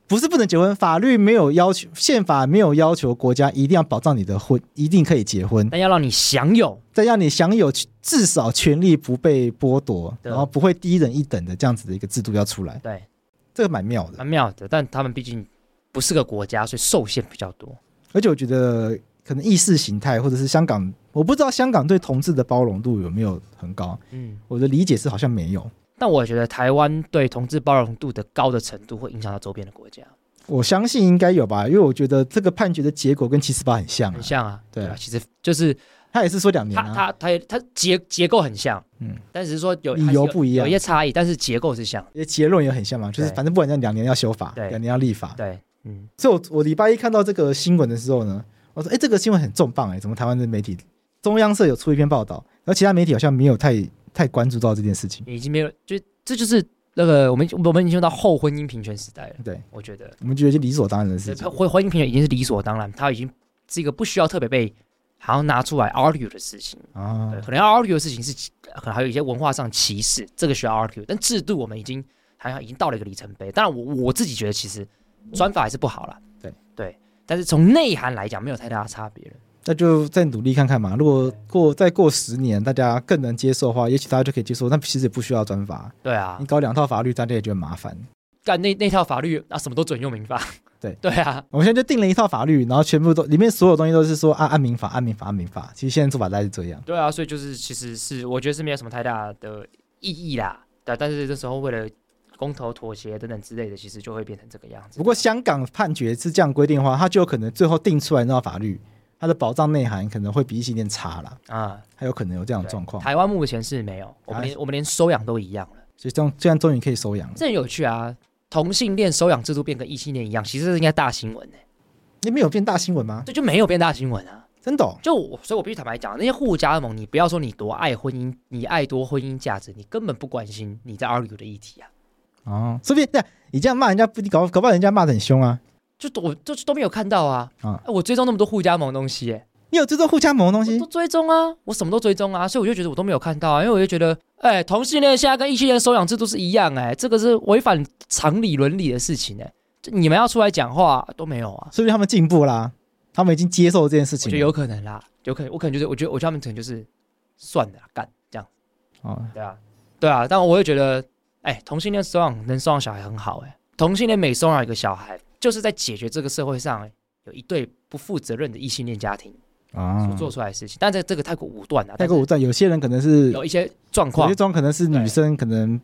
不是不能结婚，法律没有要求，宪法没有要求国家一定要保障你的婚，一定可以结婚，但要让你享有，但要你享有至少权利不被剥夺，然后不会低人一等的这样子的一个制度要出来。对，这个蛮妙的，蛮妙的。但他们毕竟不是个国家，所以受限比较多。而且我觉得。可能意识形态，或者是香港，我不知道香港对同志的包容度有没有很高。嗯，我的理解是好像没有。但我觉得台湾对同志包容度的高的程度会影响到周边的国家。我相信应该有吧，因为我觉得这个判决的结果跟七四八很像，很像啊。对啊，其实就是他也是说两年，他他他他结结构很像，嗯，但只是说有理由不一样，有一些差异，但是结构是像，结论也很像嘛，就是反正不管讲两年要修法，两年要立法，对，嗯。所以我我礼拜一看到这个新闻的时候呢，我说，哎，这个新闻很重磅哎，怎么台湾的媒体中央社有出一篇报道，然后其他媒体好像没有太太关注到这件事情，已经没有，就这就是。那个，我们我们已经到后婚姻平权时代了。对，我觉得我们觉得是理所当然的事情。婚婚姻平权已经是理所当然，它已经是一个不需要特别被好像拿出来 argue 的事情啊。对，可能要 argue 的事情是，可能还有一些文化上歧视，这个需要 argue。但制度我们已经好像已经到了一个里程碑。当然，我我自己觉得其实专法还是不好了。对对，但是从内涵来讲，没有太大的差别了。那就再努力看看嘛。如果过再过十年，大家更能接受的话，也许大家就可以接受。那其实也不需要专法。对啊，你搞两套法律，大家也觉得麻烦。干那那套法律，啊什么都准用民法。(laughs) 对 (laughs) 对啊，我们现在就定了一套法律，然后全部都里面所有东西都是说按按民法，按民法，按民法。其实现在做法大概是这样。对啊，所以就是其实是我觉得是没有什么太大的意义啦。对，但是这时候为了公投妥协等等之类的，其实就会变成这个样子。不过香港判决是这样规定的话，它就有可能最后定出来那套法律。它的保障内涵可能会比异性恋差了啊，还有可能有这样的状况。台湾目前是没有，我们连我们连收养都一样了，所以这样这样终于可以收养了，这很有趣啊！同性恋收养制度变跟异性恋一样，其实是应该大新闻呢、欸。你没有变大新闻吗？这就没有变大新闻啊！真的、哦，就我，所以我必须坦白讲，那些护家盟，你不要说你多爱婚姻，你爱多婚姻价值，你根本不关心你在 argue 的议题啊！哦，说不定你这样骂人家不，你搞搞不好人家骂得很凶啊！就我就都没有看到啊！啊，我追踪那么多互加盟的东西、欸，你有追踪互加盟的东西？都追踪啊，我什么都追踪啊，所以我就觉得我都没有看到啊，因为我就觉得，哎、欸，同性恋现在跟异性恋收养制度是一样、欸，哎，这个是违反常理伦理的事情、欸，哎，就你们要出来讲话都没有啊，说不定他们进步啦，他们已经接受这件事情，就有可能啦，有可能，我可能就是，我觉得，我觉得他们可能就是算了，干这样，哦，对啊，对啊，但我会觉得，哎、欸，同性恋收养能收养小孩很好、欸，哎，同性恋每收养一个小孩，就是在解决这个社会上有一对不负责任的异性恋家庭。啊，所做出来的事情，但这这个太过武断了。太过武断，有些人可能是有一些状况，有些状况可能是女生可能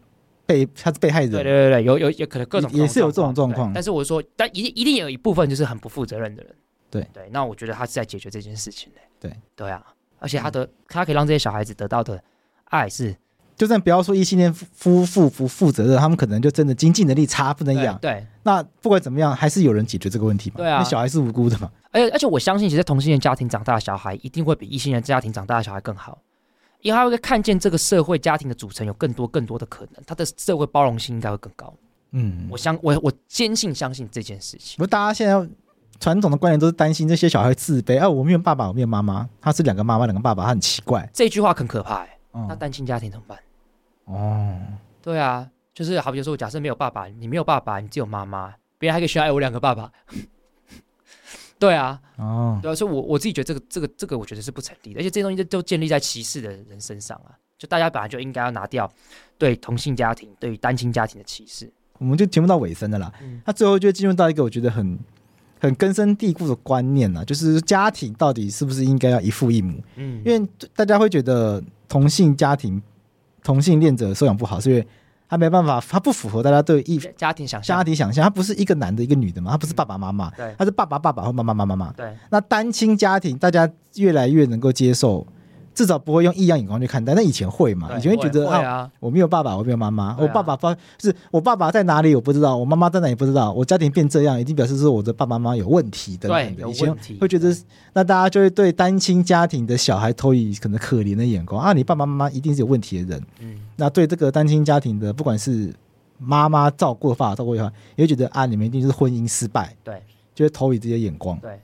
被她是被害人。对对对对，有有也可能各种也是有这种状况。但是我说，但一一定有一部分就是很不负责任的人。对对，那我觉得他是在解决这件事情的。对对啊，而且他的他可以让这些小孩子得到的爱是。就算不要说异性恋夫妇不负责任，他们可能就真的经济能力差不能养。对，那不管怎么样，还是有人解决这个问题嘛？对啊，小孩是无辜的嘛。而且而且我相信，其实同性恋家庭长大的小孩一定会比异性恋家庭长大的小孩更好，因为他会看见这个社会家庭的组成有更多更多的可能，他的社会包容性应该会更高。嗯，我相我我坚信相信这件事情。不，大家现在传统的观念都是担心这些小孩自卑，哎、啊，我没有爸爸，我没有妈妈，他是两个妈妈两个爸爸，他很奇怪。这句话很可怕。嗯、那单亲家庭怎么办？哦，对啊，就是好比说，我假设没有爸爸，你没有爸爸，你只有妈妈，别人还可以选爱我两个爸爸。(laughs) 对啊，哦，对啊，所以我我自己觉得这个这个这个，我觉得是不成立的，而且这些东西都建立在歧视的人身上啊。就大家本来就应该要拿掉对同性家庭、对于单亲家庭的歧视。我们就节目到尾声的啦，嗯、他最后就进入到一个我觉得很很根深蒂固的观念啊，就是家庭到底是不是应该要一父一母？嗯，因为大家会觉得同性家庭。同性恋者收养不好，是因为他没办法，他不符合大家对一家庭想象。家庭想象，他不是一个男的，一个女的嘛，他不是爸爸妈妈，嗯、对，他是爸爸爸爸或妈妈妈妈妈。对，那单亲家庭，大家越来越能够接受。至少不会用异样眼光去看待，那以前会嘛？以前会觉得啊，我没有爸爸，我没有妈妈，我爸爸发是我爸爸在哪里我不知道，我妈妈在哪里不知道，我家庭变这样，一定表示说我的爸爸妈妈有问题的。以前会觉得，那大家就会对单亲家庭的小孩投以可能可怜的眼光啊，你爸爸妈妈一定是有问题的人。嗯，那对这个单亲家庭的，不管是妈妈照顾的话，照顾的话，也会觉得啊，你们一定是婚姻失败。对，就会投以这些眼光。对。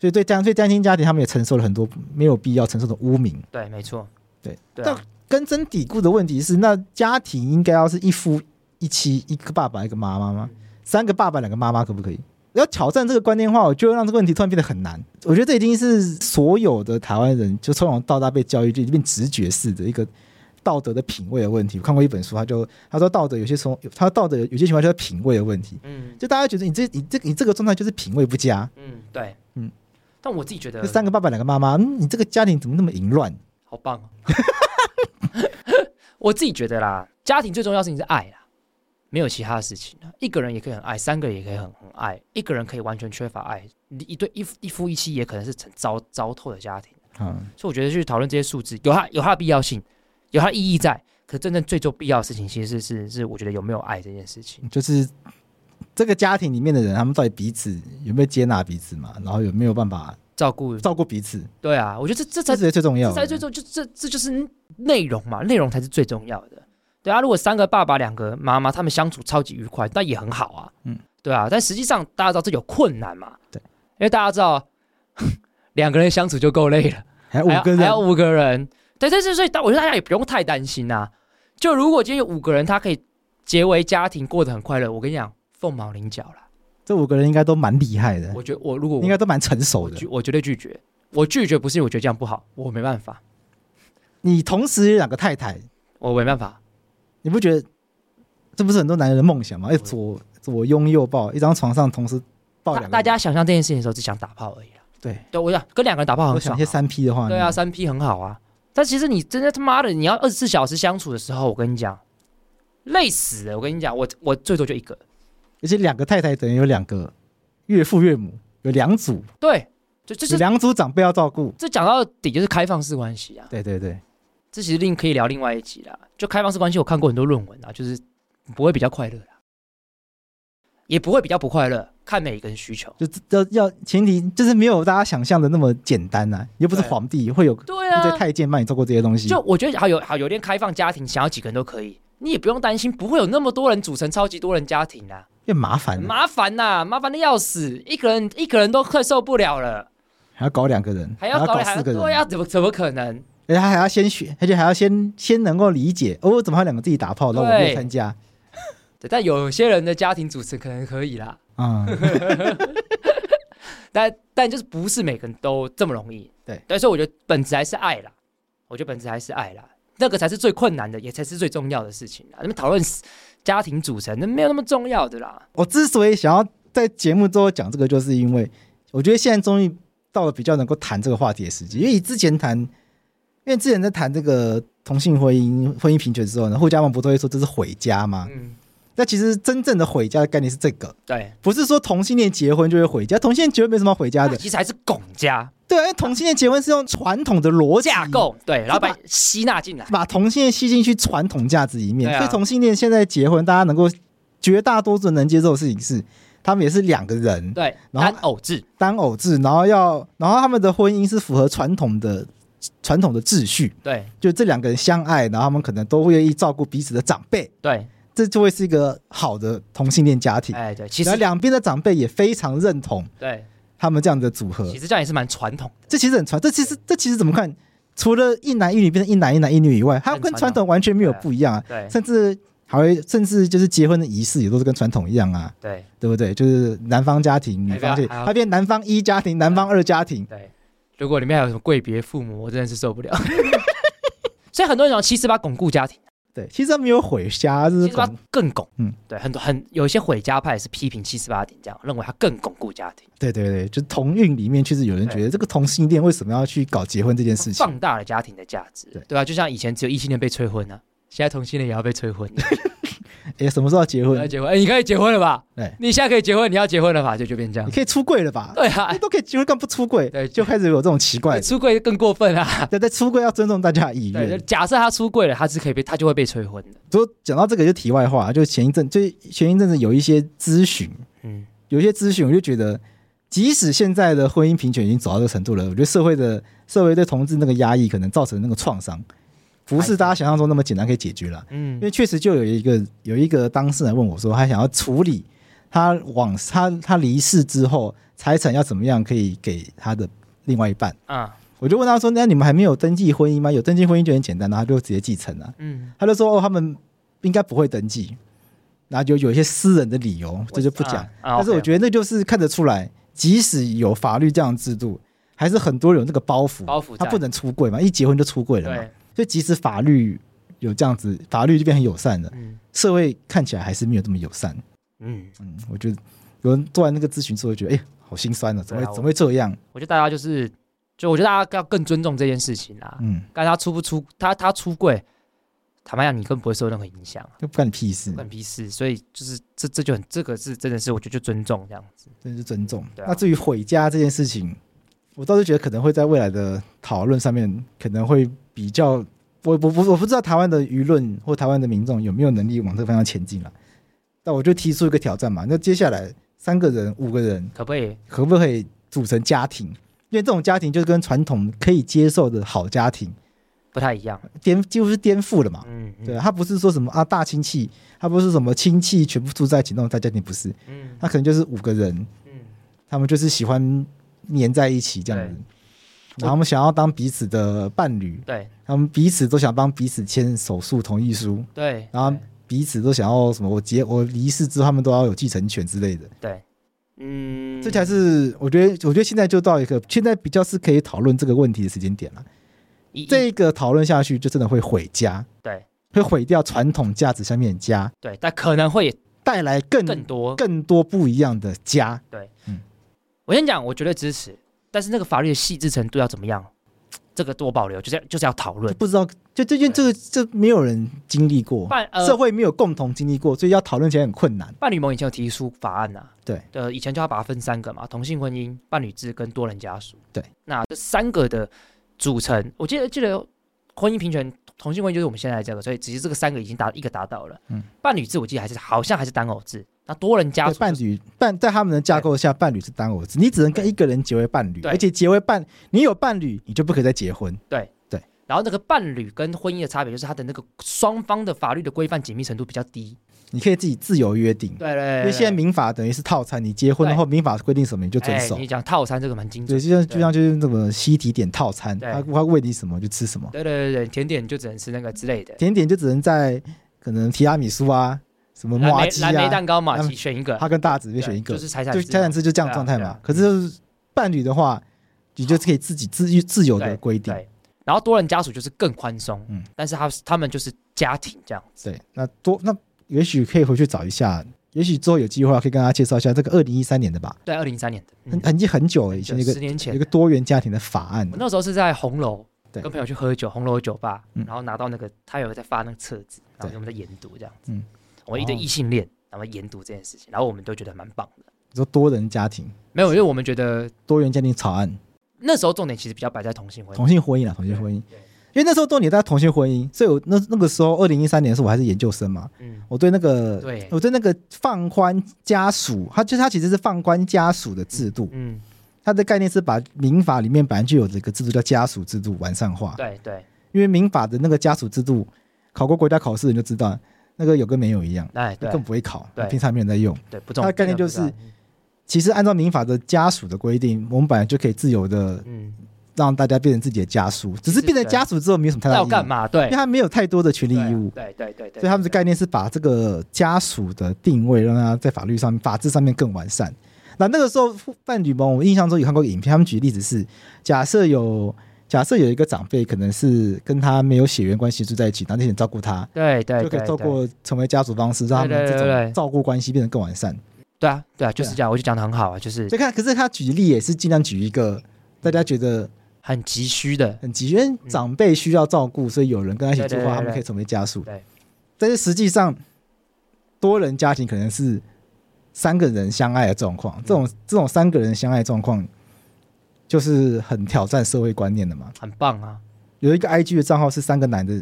所以对单所以单亲家庭，他们也承受了很多没有必要承受的污名。对，没错。对，对啊、但根深蒂固的问题是，那家庭应该要是一夫一妻，一个爸爸一个妈妈吗？三个爸爸两个妈妈可不可以？要挑战这个观念的话，我就会让这个问题突然变得很难。我觉得这已经是所有的台湾人就从小到大被教育就变直觉式的一个道德的品味的问题。我看过一本书，他就他说道德有些从他道德有些情况就是品味的问题。嗯，就大家觉得你这你这你这个状态就是品味不佳。嗯，对，嗯。但我自己觉得这三个爸爸两个妈妈，嗯，你这个家庭怎么那么淫乱？好棒哦！(laughs) 我自己觉得啦，家庭最重要的事情是爱啦，没有其他的事情。一个人也可以很爱，三个人也可以很很爱，一个人可以完全缺乏爱，一对一一夫一妻也可能是很糟糟透的家庭。嗯，所以我觉得去讨论这些数字，有它有它的必要性，有它的意义在。可真正最重必要的事情，其实是是是，我觉得有没有爱这件事情，就是这个家庭里面的人，他们到底彼此有没有接纳彼此嘛？然后有没有办法照顾照顾彼此？对啊，我觉得这这才是最重要的，这才最重，就这这就是内容嘛，内容才是最重要的。对啊，如果三个爸爸两个妈妈他们相处超级愉快，那也很好啊。嗯，对啊，但实际上大家知道这有困难嘛？对，因为大家知道 (laughs) 两个人相处就够累了，还有五个人，还有五个人。对对对，所以我觉得大家也不用太担心啊。就如果今天有五个人，他可以结为家庭，过得很快乐，我跟你讲，凤毛麟角了。这五个人应该都蛮厉害的。我觉得我如果我应该都蛮成熟的我，我绝对拒绝。我拒绝不是因为我觉得这样不好，我没办法。你同时有两个太太，我没办法。你不觉得这不是很多男人的梦想吗？哎左左拥右抱，一张床上同时抱两个。大家想象这件事情的时候，只想打炮而已啊。对，对，我想跟两个人打炮。我想一些三 P 的话，对啊，三 P 很好啊。但其实你真的他妈的，你要二十四小时相处的时候，我跟你讲，累死了。我跟你讲，我我最多就一个，而且两个太太等于有两个岳父岳母，有两组，对，就就是两组长辈要照顾。这讲到底就是开放式关系啊。对对对，这其实另可以聊另外一集啦。就开放式关系，我看过很多论文啊，就是不会比较快乐啦，也不会比较不快乐。看每一个人需求，就要要前提就是没有大家想象的那么简单呐、啊，又不是皇帝会有对啊，这太监帮你做过这些东西。就我觉得好有好有点开放家庭，想要几个人都可以，你也不用担心不会有那么多人组成超级多人家庭啊，又麻烦，麻烦呐、啊，麻烦的要死，一个人一个人都快受不了了，还要搞两个人，还要搞，还要搞四个人，对呀、啊，怎么怎么可能？而且还要先学，而且还要先先能够理解，哦，怎么还两个自己打炮，那我没有参加。(laughs) 对，但有些人的家庭主持可能可以啦。啊、(laughs) 嗯，但但就是不是每个人都这么容易，对，对，所以我觉得本质还是爱啦，我觉得本质还是爱啦，那个才是最困难的，也才是最重要的事情啊。你们讨论家庭组成，那没有那么重要的啦。我之所以想要在节目中讲这个，就是因为我觉得现在终于到了比较能够谈这个话题的时机，因为以之前谈，因为之前在谈这个同性婚姻、婚姻平权之后呢，后家盟不都会说这是毁家吗？嗯。那其实真正的毁家的概念是这个，对，不是说同性恋结婚就会毁家，同性恋结婚没什么毁家的，其实还是拱家。对，因为同性恋结婚是用传统的逻辑架构，对，然后把吸纳进来，把同性恋吸进去传统价值里面。所以同性恋现在结婚，大家能够绝大多数能接受的事情是，他们也是两个人，对，然后单偶制，单偶制，然后要，然后他们的婚姻是符合传统的传统的秩序，对，就这两个人相爱，然后他们可能都会愿意照顾彼此的长辈，对。这就会是一个好的同性恋家庭。哎，对，其实两边的长辈也非常认同，对他们这样的组合。其实这样也是蛮传统的。这其实很传，这其实这其实怎么看？除了一男一女变成一男一男一女以外，它跟传统完全没有不一样啊。对，甚至还会甚至就是结婚的仪式也都是跟传统一样啊。对，对不对？就是男方家庭，女方家庭，它变男方一家庭，男方二家庭。对，如果里面还有什么贵别父母，我真的是受不了。(laughs) 所以很多人讲七十八巩固家庭。对，其实他没有毁家，是他更拱。嗯，对，很多很有一些毁家派是批评七十八点这样，认为他更巩固家庭。对对对，就同运里面确实有人觉得这个同性恋为什么要去搞结婚这件事情，放大了家庭的价值。对对啊，就像以前只有异性恋被催婚呢、啊，现在同性恋也要被催婚。哎，什么时候要结婚？要结婚？哎，你可以结婚了吧？对，你现在可以结婚，你要结婚了吧？就就变这样，你可以出柜了吧？对啊，都可以结婚，干嘛不出柜？对，就开始有这种奇怪，出柜更过分啊！(laughs) 对，在出柜要尊重大家的意愿。假设他出柜了，他是可以被，他就会被催婚的。不过讲到这个，就题外话，就前一阵，就前一阵子有一些咨询，嗯，有一些咨询，我就觉得，即使现在的婚姻平权已经走到这个程度了，我觉得社会的社会对同志那个压抑，可能造成那个创伤。不是大家想象中那么简单可以解决了，嗯，因为确实就有一个有一个当事人问我说，他想要处理他往他他离世之后财产要怎么样可以给他的另外一半？啊？我就问他说，那你们还没有登记婚姻吗？有登记婚姻就很简单，然后他就直接继承了，嗯，他就说哦，他们应该不会登记，然后就有一些私人的理由，这就不讲。但是我觉得那就是看得出来，即使有法律这样的制度，还是很多人有那个包袱，包袱他不能出柜嘛，一结婚就出柜了嘛。所以，即使法律有这样子，法律就变很友善了，嗯，社会看起来还是没有这么友善。嗯嗯，我觉得有人做完那个咨询之后，觉得哎，好心酸啊，怎么会怎么会这样？我觉得大家就是，就我觉得大家要更尊重这件事情啦。嗯，但他出不出，他他出柜，坦白讲，你根本不会受任何影响，就不干你屁事，干屁事。所以就是这这就很这个是真的是，我觉得就尊重这样子，真的是尊重。啊，那至于毁家这件事情，我倒是觉得可能会在未来的讨论上面可能会比较。我我不我不知道台湾的舆论或台湾的民众有没有能力往这个方向前进了，但我就提出一个挑战嘛。那接下来三个人、五个人，可不可以可不可以组成家庭？因为这种家庭就是跟传统可以接受的好家庭不太一样，颠几乎是颠覆了嘛。嗯，嗯，对，他不是说什么啊大亲戚，他不是什么亲戚全部住在一起那种大家庭，不是。嗯，他可能就是五个人，嗯，他们就是喜欢黏在一起这样子。然后他们想要当彼此的伴侣，对，他们彼此都想帮彼此签手术同意书，对，然后彼此都想要什么？我结我离世之后，他们都要有继承权之类的，对，嗯，这才是我觉得，我觉得现在就到一个现在比较是可以讨论这个问题的时间点了。这个讨论下去，就真的会毁家，对，会毁掉传统价值下面的家，对，但可能会带来更更多更多不一样的家，对，嗯，我先讲，我绝对支持。但是那个法律的细致程度要怎么样？这个多保留，就是就是要讨论。不知道，就最近这个这没有人经历过，呃、社会没有共同经历过，所以要讨论起来很困难。伴侣盟以前有提出法案呐、啊，对，呃，以前就要把它分三个嘛，同性婚姻、伴侣制跟多人家属。对，那这三个的组成，我记得记得婚姻平权、同性婚姻就是我们现在这个，所以只是这个三个已经达一个达到了。嗯，伴侣制我记得还是好像还是单偶制。那多人家属伴侣伴在他们的架构下，伴侣是单偶制，你只能跟一个人结为伴侣，而且结为伴，你有伴侣，你就不可以再结婚。对对。然后那个伴侣跟婚姻的差别，就是他的那个双方的法律的规范紧密程度比较低，你可以自己自由约定。对对。因为现在民法等于是套餐，你结婚然后民法规定什么你就遵守。你讲套餐这个蛮精准。对，就像就像就是那个西提点套餐，他他喂你什么就吃什么。对对对对，甜点就只能吃那个之类的。甜点就只能在可能提拉米苏啊。什么马吉啊？蓝莓蛋糕、马吉选一个，他跟大紫边选一个，就是财产制，财产制就这样状态嘛。可是伴侣的话，你就可以自己自自由的规定。然后多人家属就是更宽松，嗯，但是他他们就是家庭这样子。对，那多那也许可以回去找一下，也许之后有机会可以跟大家介绍一下这个二零一三年的吧。对，二零一三年的，很很很久了，以前一个十年前一个多元家庭的法案。那时候是在红楼，跟朋友去喝酒，红楼酒吧，然后拿到那个他有在发那个册子，然后我们在研读这样子，嗯。我们一对异性恋，然后研读这件事情，然后我们都觉得蛮棒的。你说多人家庭？没有，因为我们觉得多元家庭草案。那时候重点其实比较摆在同性婚姻，同性婚姻啊，同性婚姻。因为那时候重点在同性婚姻，所以我那那个时候二零一三年的时候我还是研究生嘛，嗯，我对那个对，我对那个放宽家属，它就它其实是放宽家属的制度，嗯，它的概念是把民法里面本来就有这个制度叫家属制度完善化，对对，因为民法的那个家属制度，考过国家考试你就知道。那个有跟没有一样，哎，更不会考，平常没有人在用。对，不重要。它的概念就是，其实按照民法的家属的规定，我们本来就可以自由的，嗯，让大家变成自己的家属，只是变成家属之后没有什么太大意义。要干嘛？对，因为他没有太多的权利义务。对对对对。所以他们的概念是把这个家属的定位，让他在法律上面、法制上面更完善。那那个时候，伴侣盟，我印象中有看过影片，他们举的例子是，假设有。假设有一个长辈可能是跟他没有血缘关系住在一起，然后你很照顾他，对对，就可以透过成为家属方式，让他们这种照顾关系变得更完善。对啊，对啊，就是这样，我就讲的很好啊，就是。所以看，可是他举例也是尽量举一个大家觉得很急需的，很急需，因为长辈需要照顾，所以有人跟他一起住的话，他们可以成为家属。对，但是实际上多人家庭可能是三个人相爱的状况，这种这种三个人相爱状况。就是很挑战社会观念的嘛，很棒啊！有一个 IG 的账号是三个男的，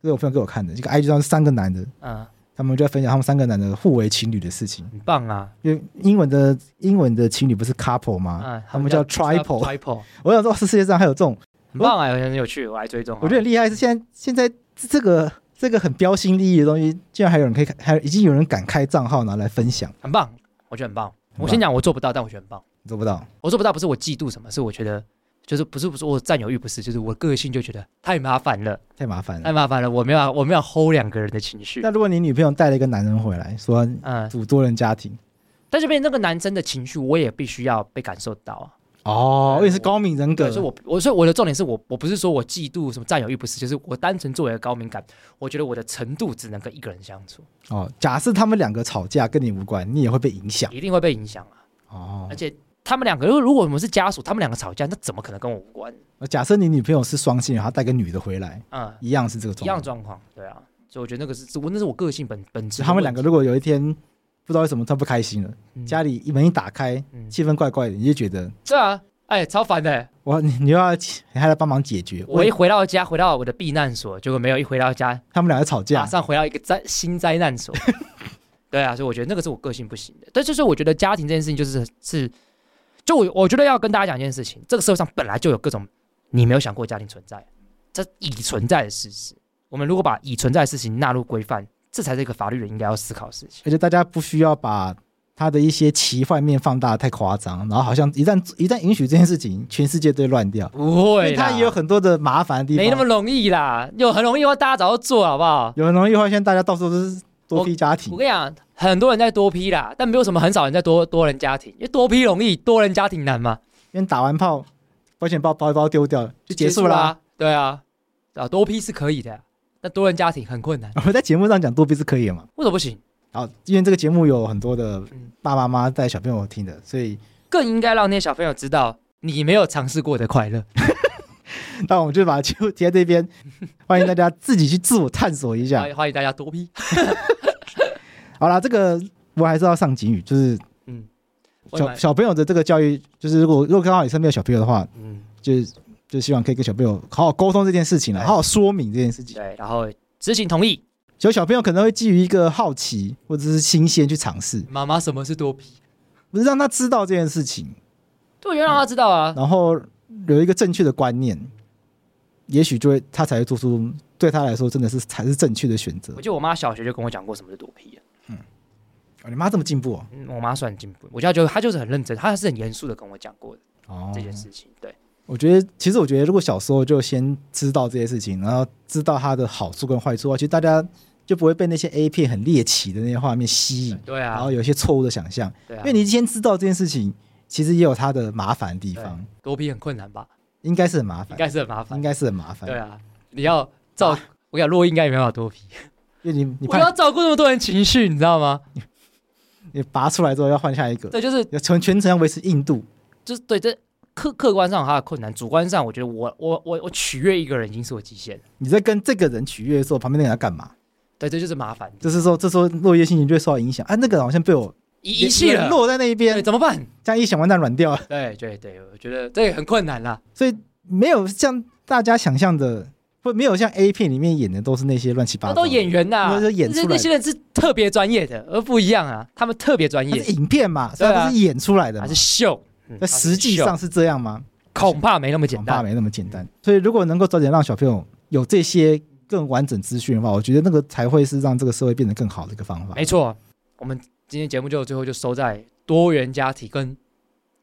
这是我朋友给我看的，这个 IG 账号是三个男的，嗯，他们就在分享他们三个男的互为情侣的事情，很棒啊！因为英文的英文的情侣不是 couple 吗？嗯，他们叫 triple，triple。(laughs) 我想说，是世界上还有这种很棒啊，很有趣，我还追踪。我觉得很厉害是现在现在这个这个很标新立异的东西，竟然还有人可以开，还已经有人敢开账号拿来分享，很棒，我觉得很棒。我先讲，我做不到，但我觉得很棒。做不到，我做不到，不是我嫉妒什么，是我觉得就是不是不是我占有欲，不是，就是我个性就觉得太麻烦了，太麻烦了，太麻烦了，我没有我没有 hold 两个人的情绪。那如果你女朋友带了一个男人回来，说嗯组多人家庭，但这边那个男生的情绪，我也必须要被感受到啊。哦，因为是高敏人格，所以我我所以我的重点是我我不是说我嫉妒什么占有欲，不是，就是我单纯作为一个高敏感，我觉得我的程度只能跟一个人相处。哦，假设他们两个吵架跟你无关，你也会被影响，一定会被影响啊。哦，而且他们两个，如果如果我们是家属，他们两个吵架，那怎么可能跟我无关？假设你女朋友是双性，然后带个女的回来，嗯，一样是这个状况，一样状况，对啊。所以我觉得那个是我那是我个性本本质。他们两个如果有一天不知道为什么他不开心了，嗯、家里一门一打开，嗯、气氛怪怪的，你就觉得是啊，哎，超烦的。我你你又要你还来帮忙解决。我一回到家，回到我的避难所，结果没有一回到家，他们两个吵架，马上回到一个灾新灾难所。(laughs) 对啊，所以我觉得那个是我个性不行的。但就是我觉得家庭这件事情就是是，就我我觉得要跟大家讲一件事情，这个社会上本来就有各种你没有想过家庭存在，这已存在的事实。我们如果把已存在的事情纳入规范，这才是一个法律人应该要思考的事情。而且大家不需要把他的一些奇幻面放大太夸张，然后好像一旦一旦允许这件事情，全世界都会乱掉。不会，他也有很多的麻烦的地方，没那么容易啦。有很容易的话，大家早就做好不好？有很容易的话，现在大家到处都是多批家庭。我，我跟你讲，很多人在多批啦，但没有什么很少人在多多人家庭，因为多批容易，多人家庭难嘛。因为打完炮，保险包包一包丢掉了就结束啦，啊。对啊，啊，多批是可以的。那多人家庭很困难。(laughs) 我们在节目上讲多批是可以的嘛？为什么不行？好，因为这个节目有很多的爸爸妈妈带小朋友听的，所以更应该让那些小朋友知道你没有尝试过的快乐。(laughs) 那我们就把节目贴在这边，欢迎大家自己去自我探索一下。(laughs) 欢迎大家多批。好啦，这个我还是要上警语，就是嗯，小小朋友的这个教育，就是如果如果刚好你身边有小朋友的话，嗯，就是。就希望可以跟小朋友好好沟通这件事情了，好好说明这件事情。对，然后知情同意。就小朋友可能会基于一个好奇或者是新鲜去尝试。妈妈，什么是多皮？不是让他知道这件事情。对，要让他知道啊。然后有一个正确的观念，也许就会他才会做出对他来说真的是才是正确的选择。我记得我妈小学就跟我讲过什么是多皮啊。你妈这么进步哦？嗯，我妈算进步。我家就她就是很认真，她是很严肃的跟我讲过的哦这件事情。对。我觉得，其实我觉得，如果小时候就先知道这些事情，然后知道它的好处跟坏处的话，其实大家就不会被那些 A 片很猎奇的那些画面吸引，对啊，然后有一些错误的想象，对啊，因为你先知道这件事情，其实也有它的麻烦的地方。多批很困难吧？应该是很麻烦，应该是很麻烦，应该是很麻烦。对啊，你要照，啊、我讲洛伊应该也没办法多皮，因为你你我要照顾那么多人情绪，你知道吗？你，拔出来之后要换下一个，对，就是要全全程要维持硬度，就是对这。客客观上有他的困难，主观上我觉得我我我我取悦一个人已经是我极限。你在跟这个人取悦的时候，旁边那个人在干嘛？对，这就是麻烦。就是说，这时候落叶心情就会受到影响。啊，那个人好像被我遗弃了，落在那一边，怎么办？这样一想完蛋软掉了。对对对，我觉得这也很困难啦。所以没有像大家想象的，或没有像 A 片里面演的都是那些乱七八糟。都演员呐、啊，是演出来的。那些人是特别专业的，而不一样啊。他们特别专业，是影片嘛，所以他是演出来的，还是秀？那实际上是这样吗？恐怕没那么简单，恐怕没那么简单。所以，如果能够早点让小朋友有这些更完整资讯的话，我觉得那个才会是让这个社会变得更好的一个方法。没错，我们今天节目就最后就收在多元家庭跟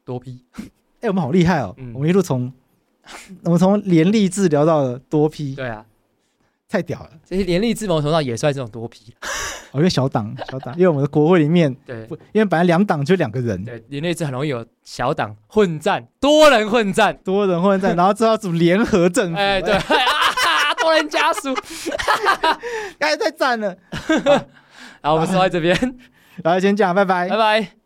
多批。哎，我们好厉害哦！嗯、我们一路从 (laughs) 我们从联立志聊到了多批。对啊，太屌了！这些联立志某种程度上也算这种多批。(laughs) 因为小党，小党，因为我们的国会里面，(laughs) 对，因为本来两党就两个人，对，连立志很容易有小党混战，多人混战，多人混战，然后之后组联合政府，哎，对，啊，多人家属，哎，太赞了，好，我们说在这边，然后，先讲，拜拜，拜拜。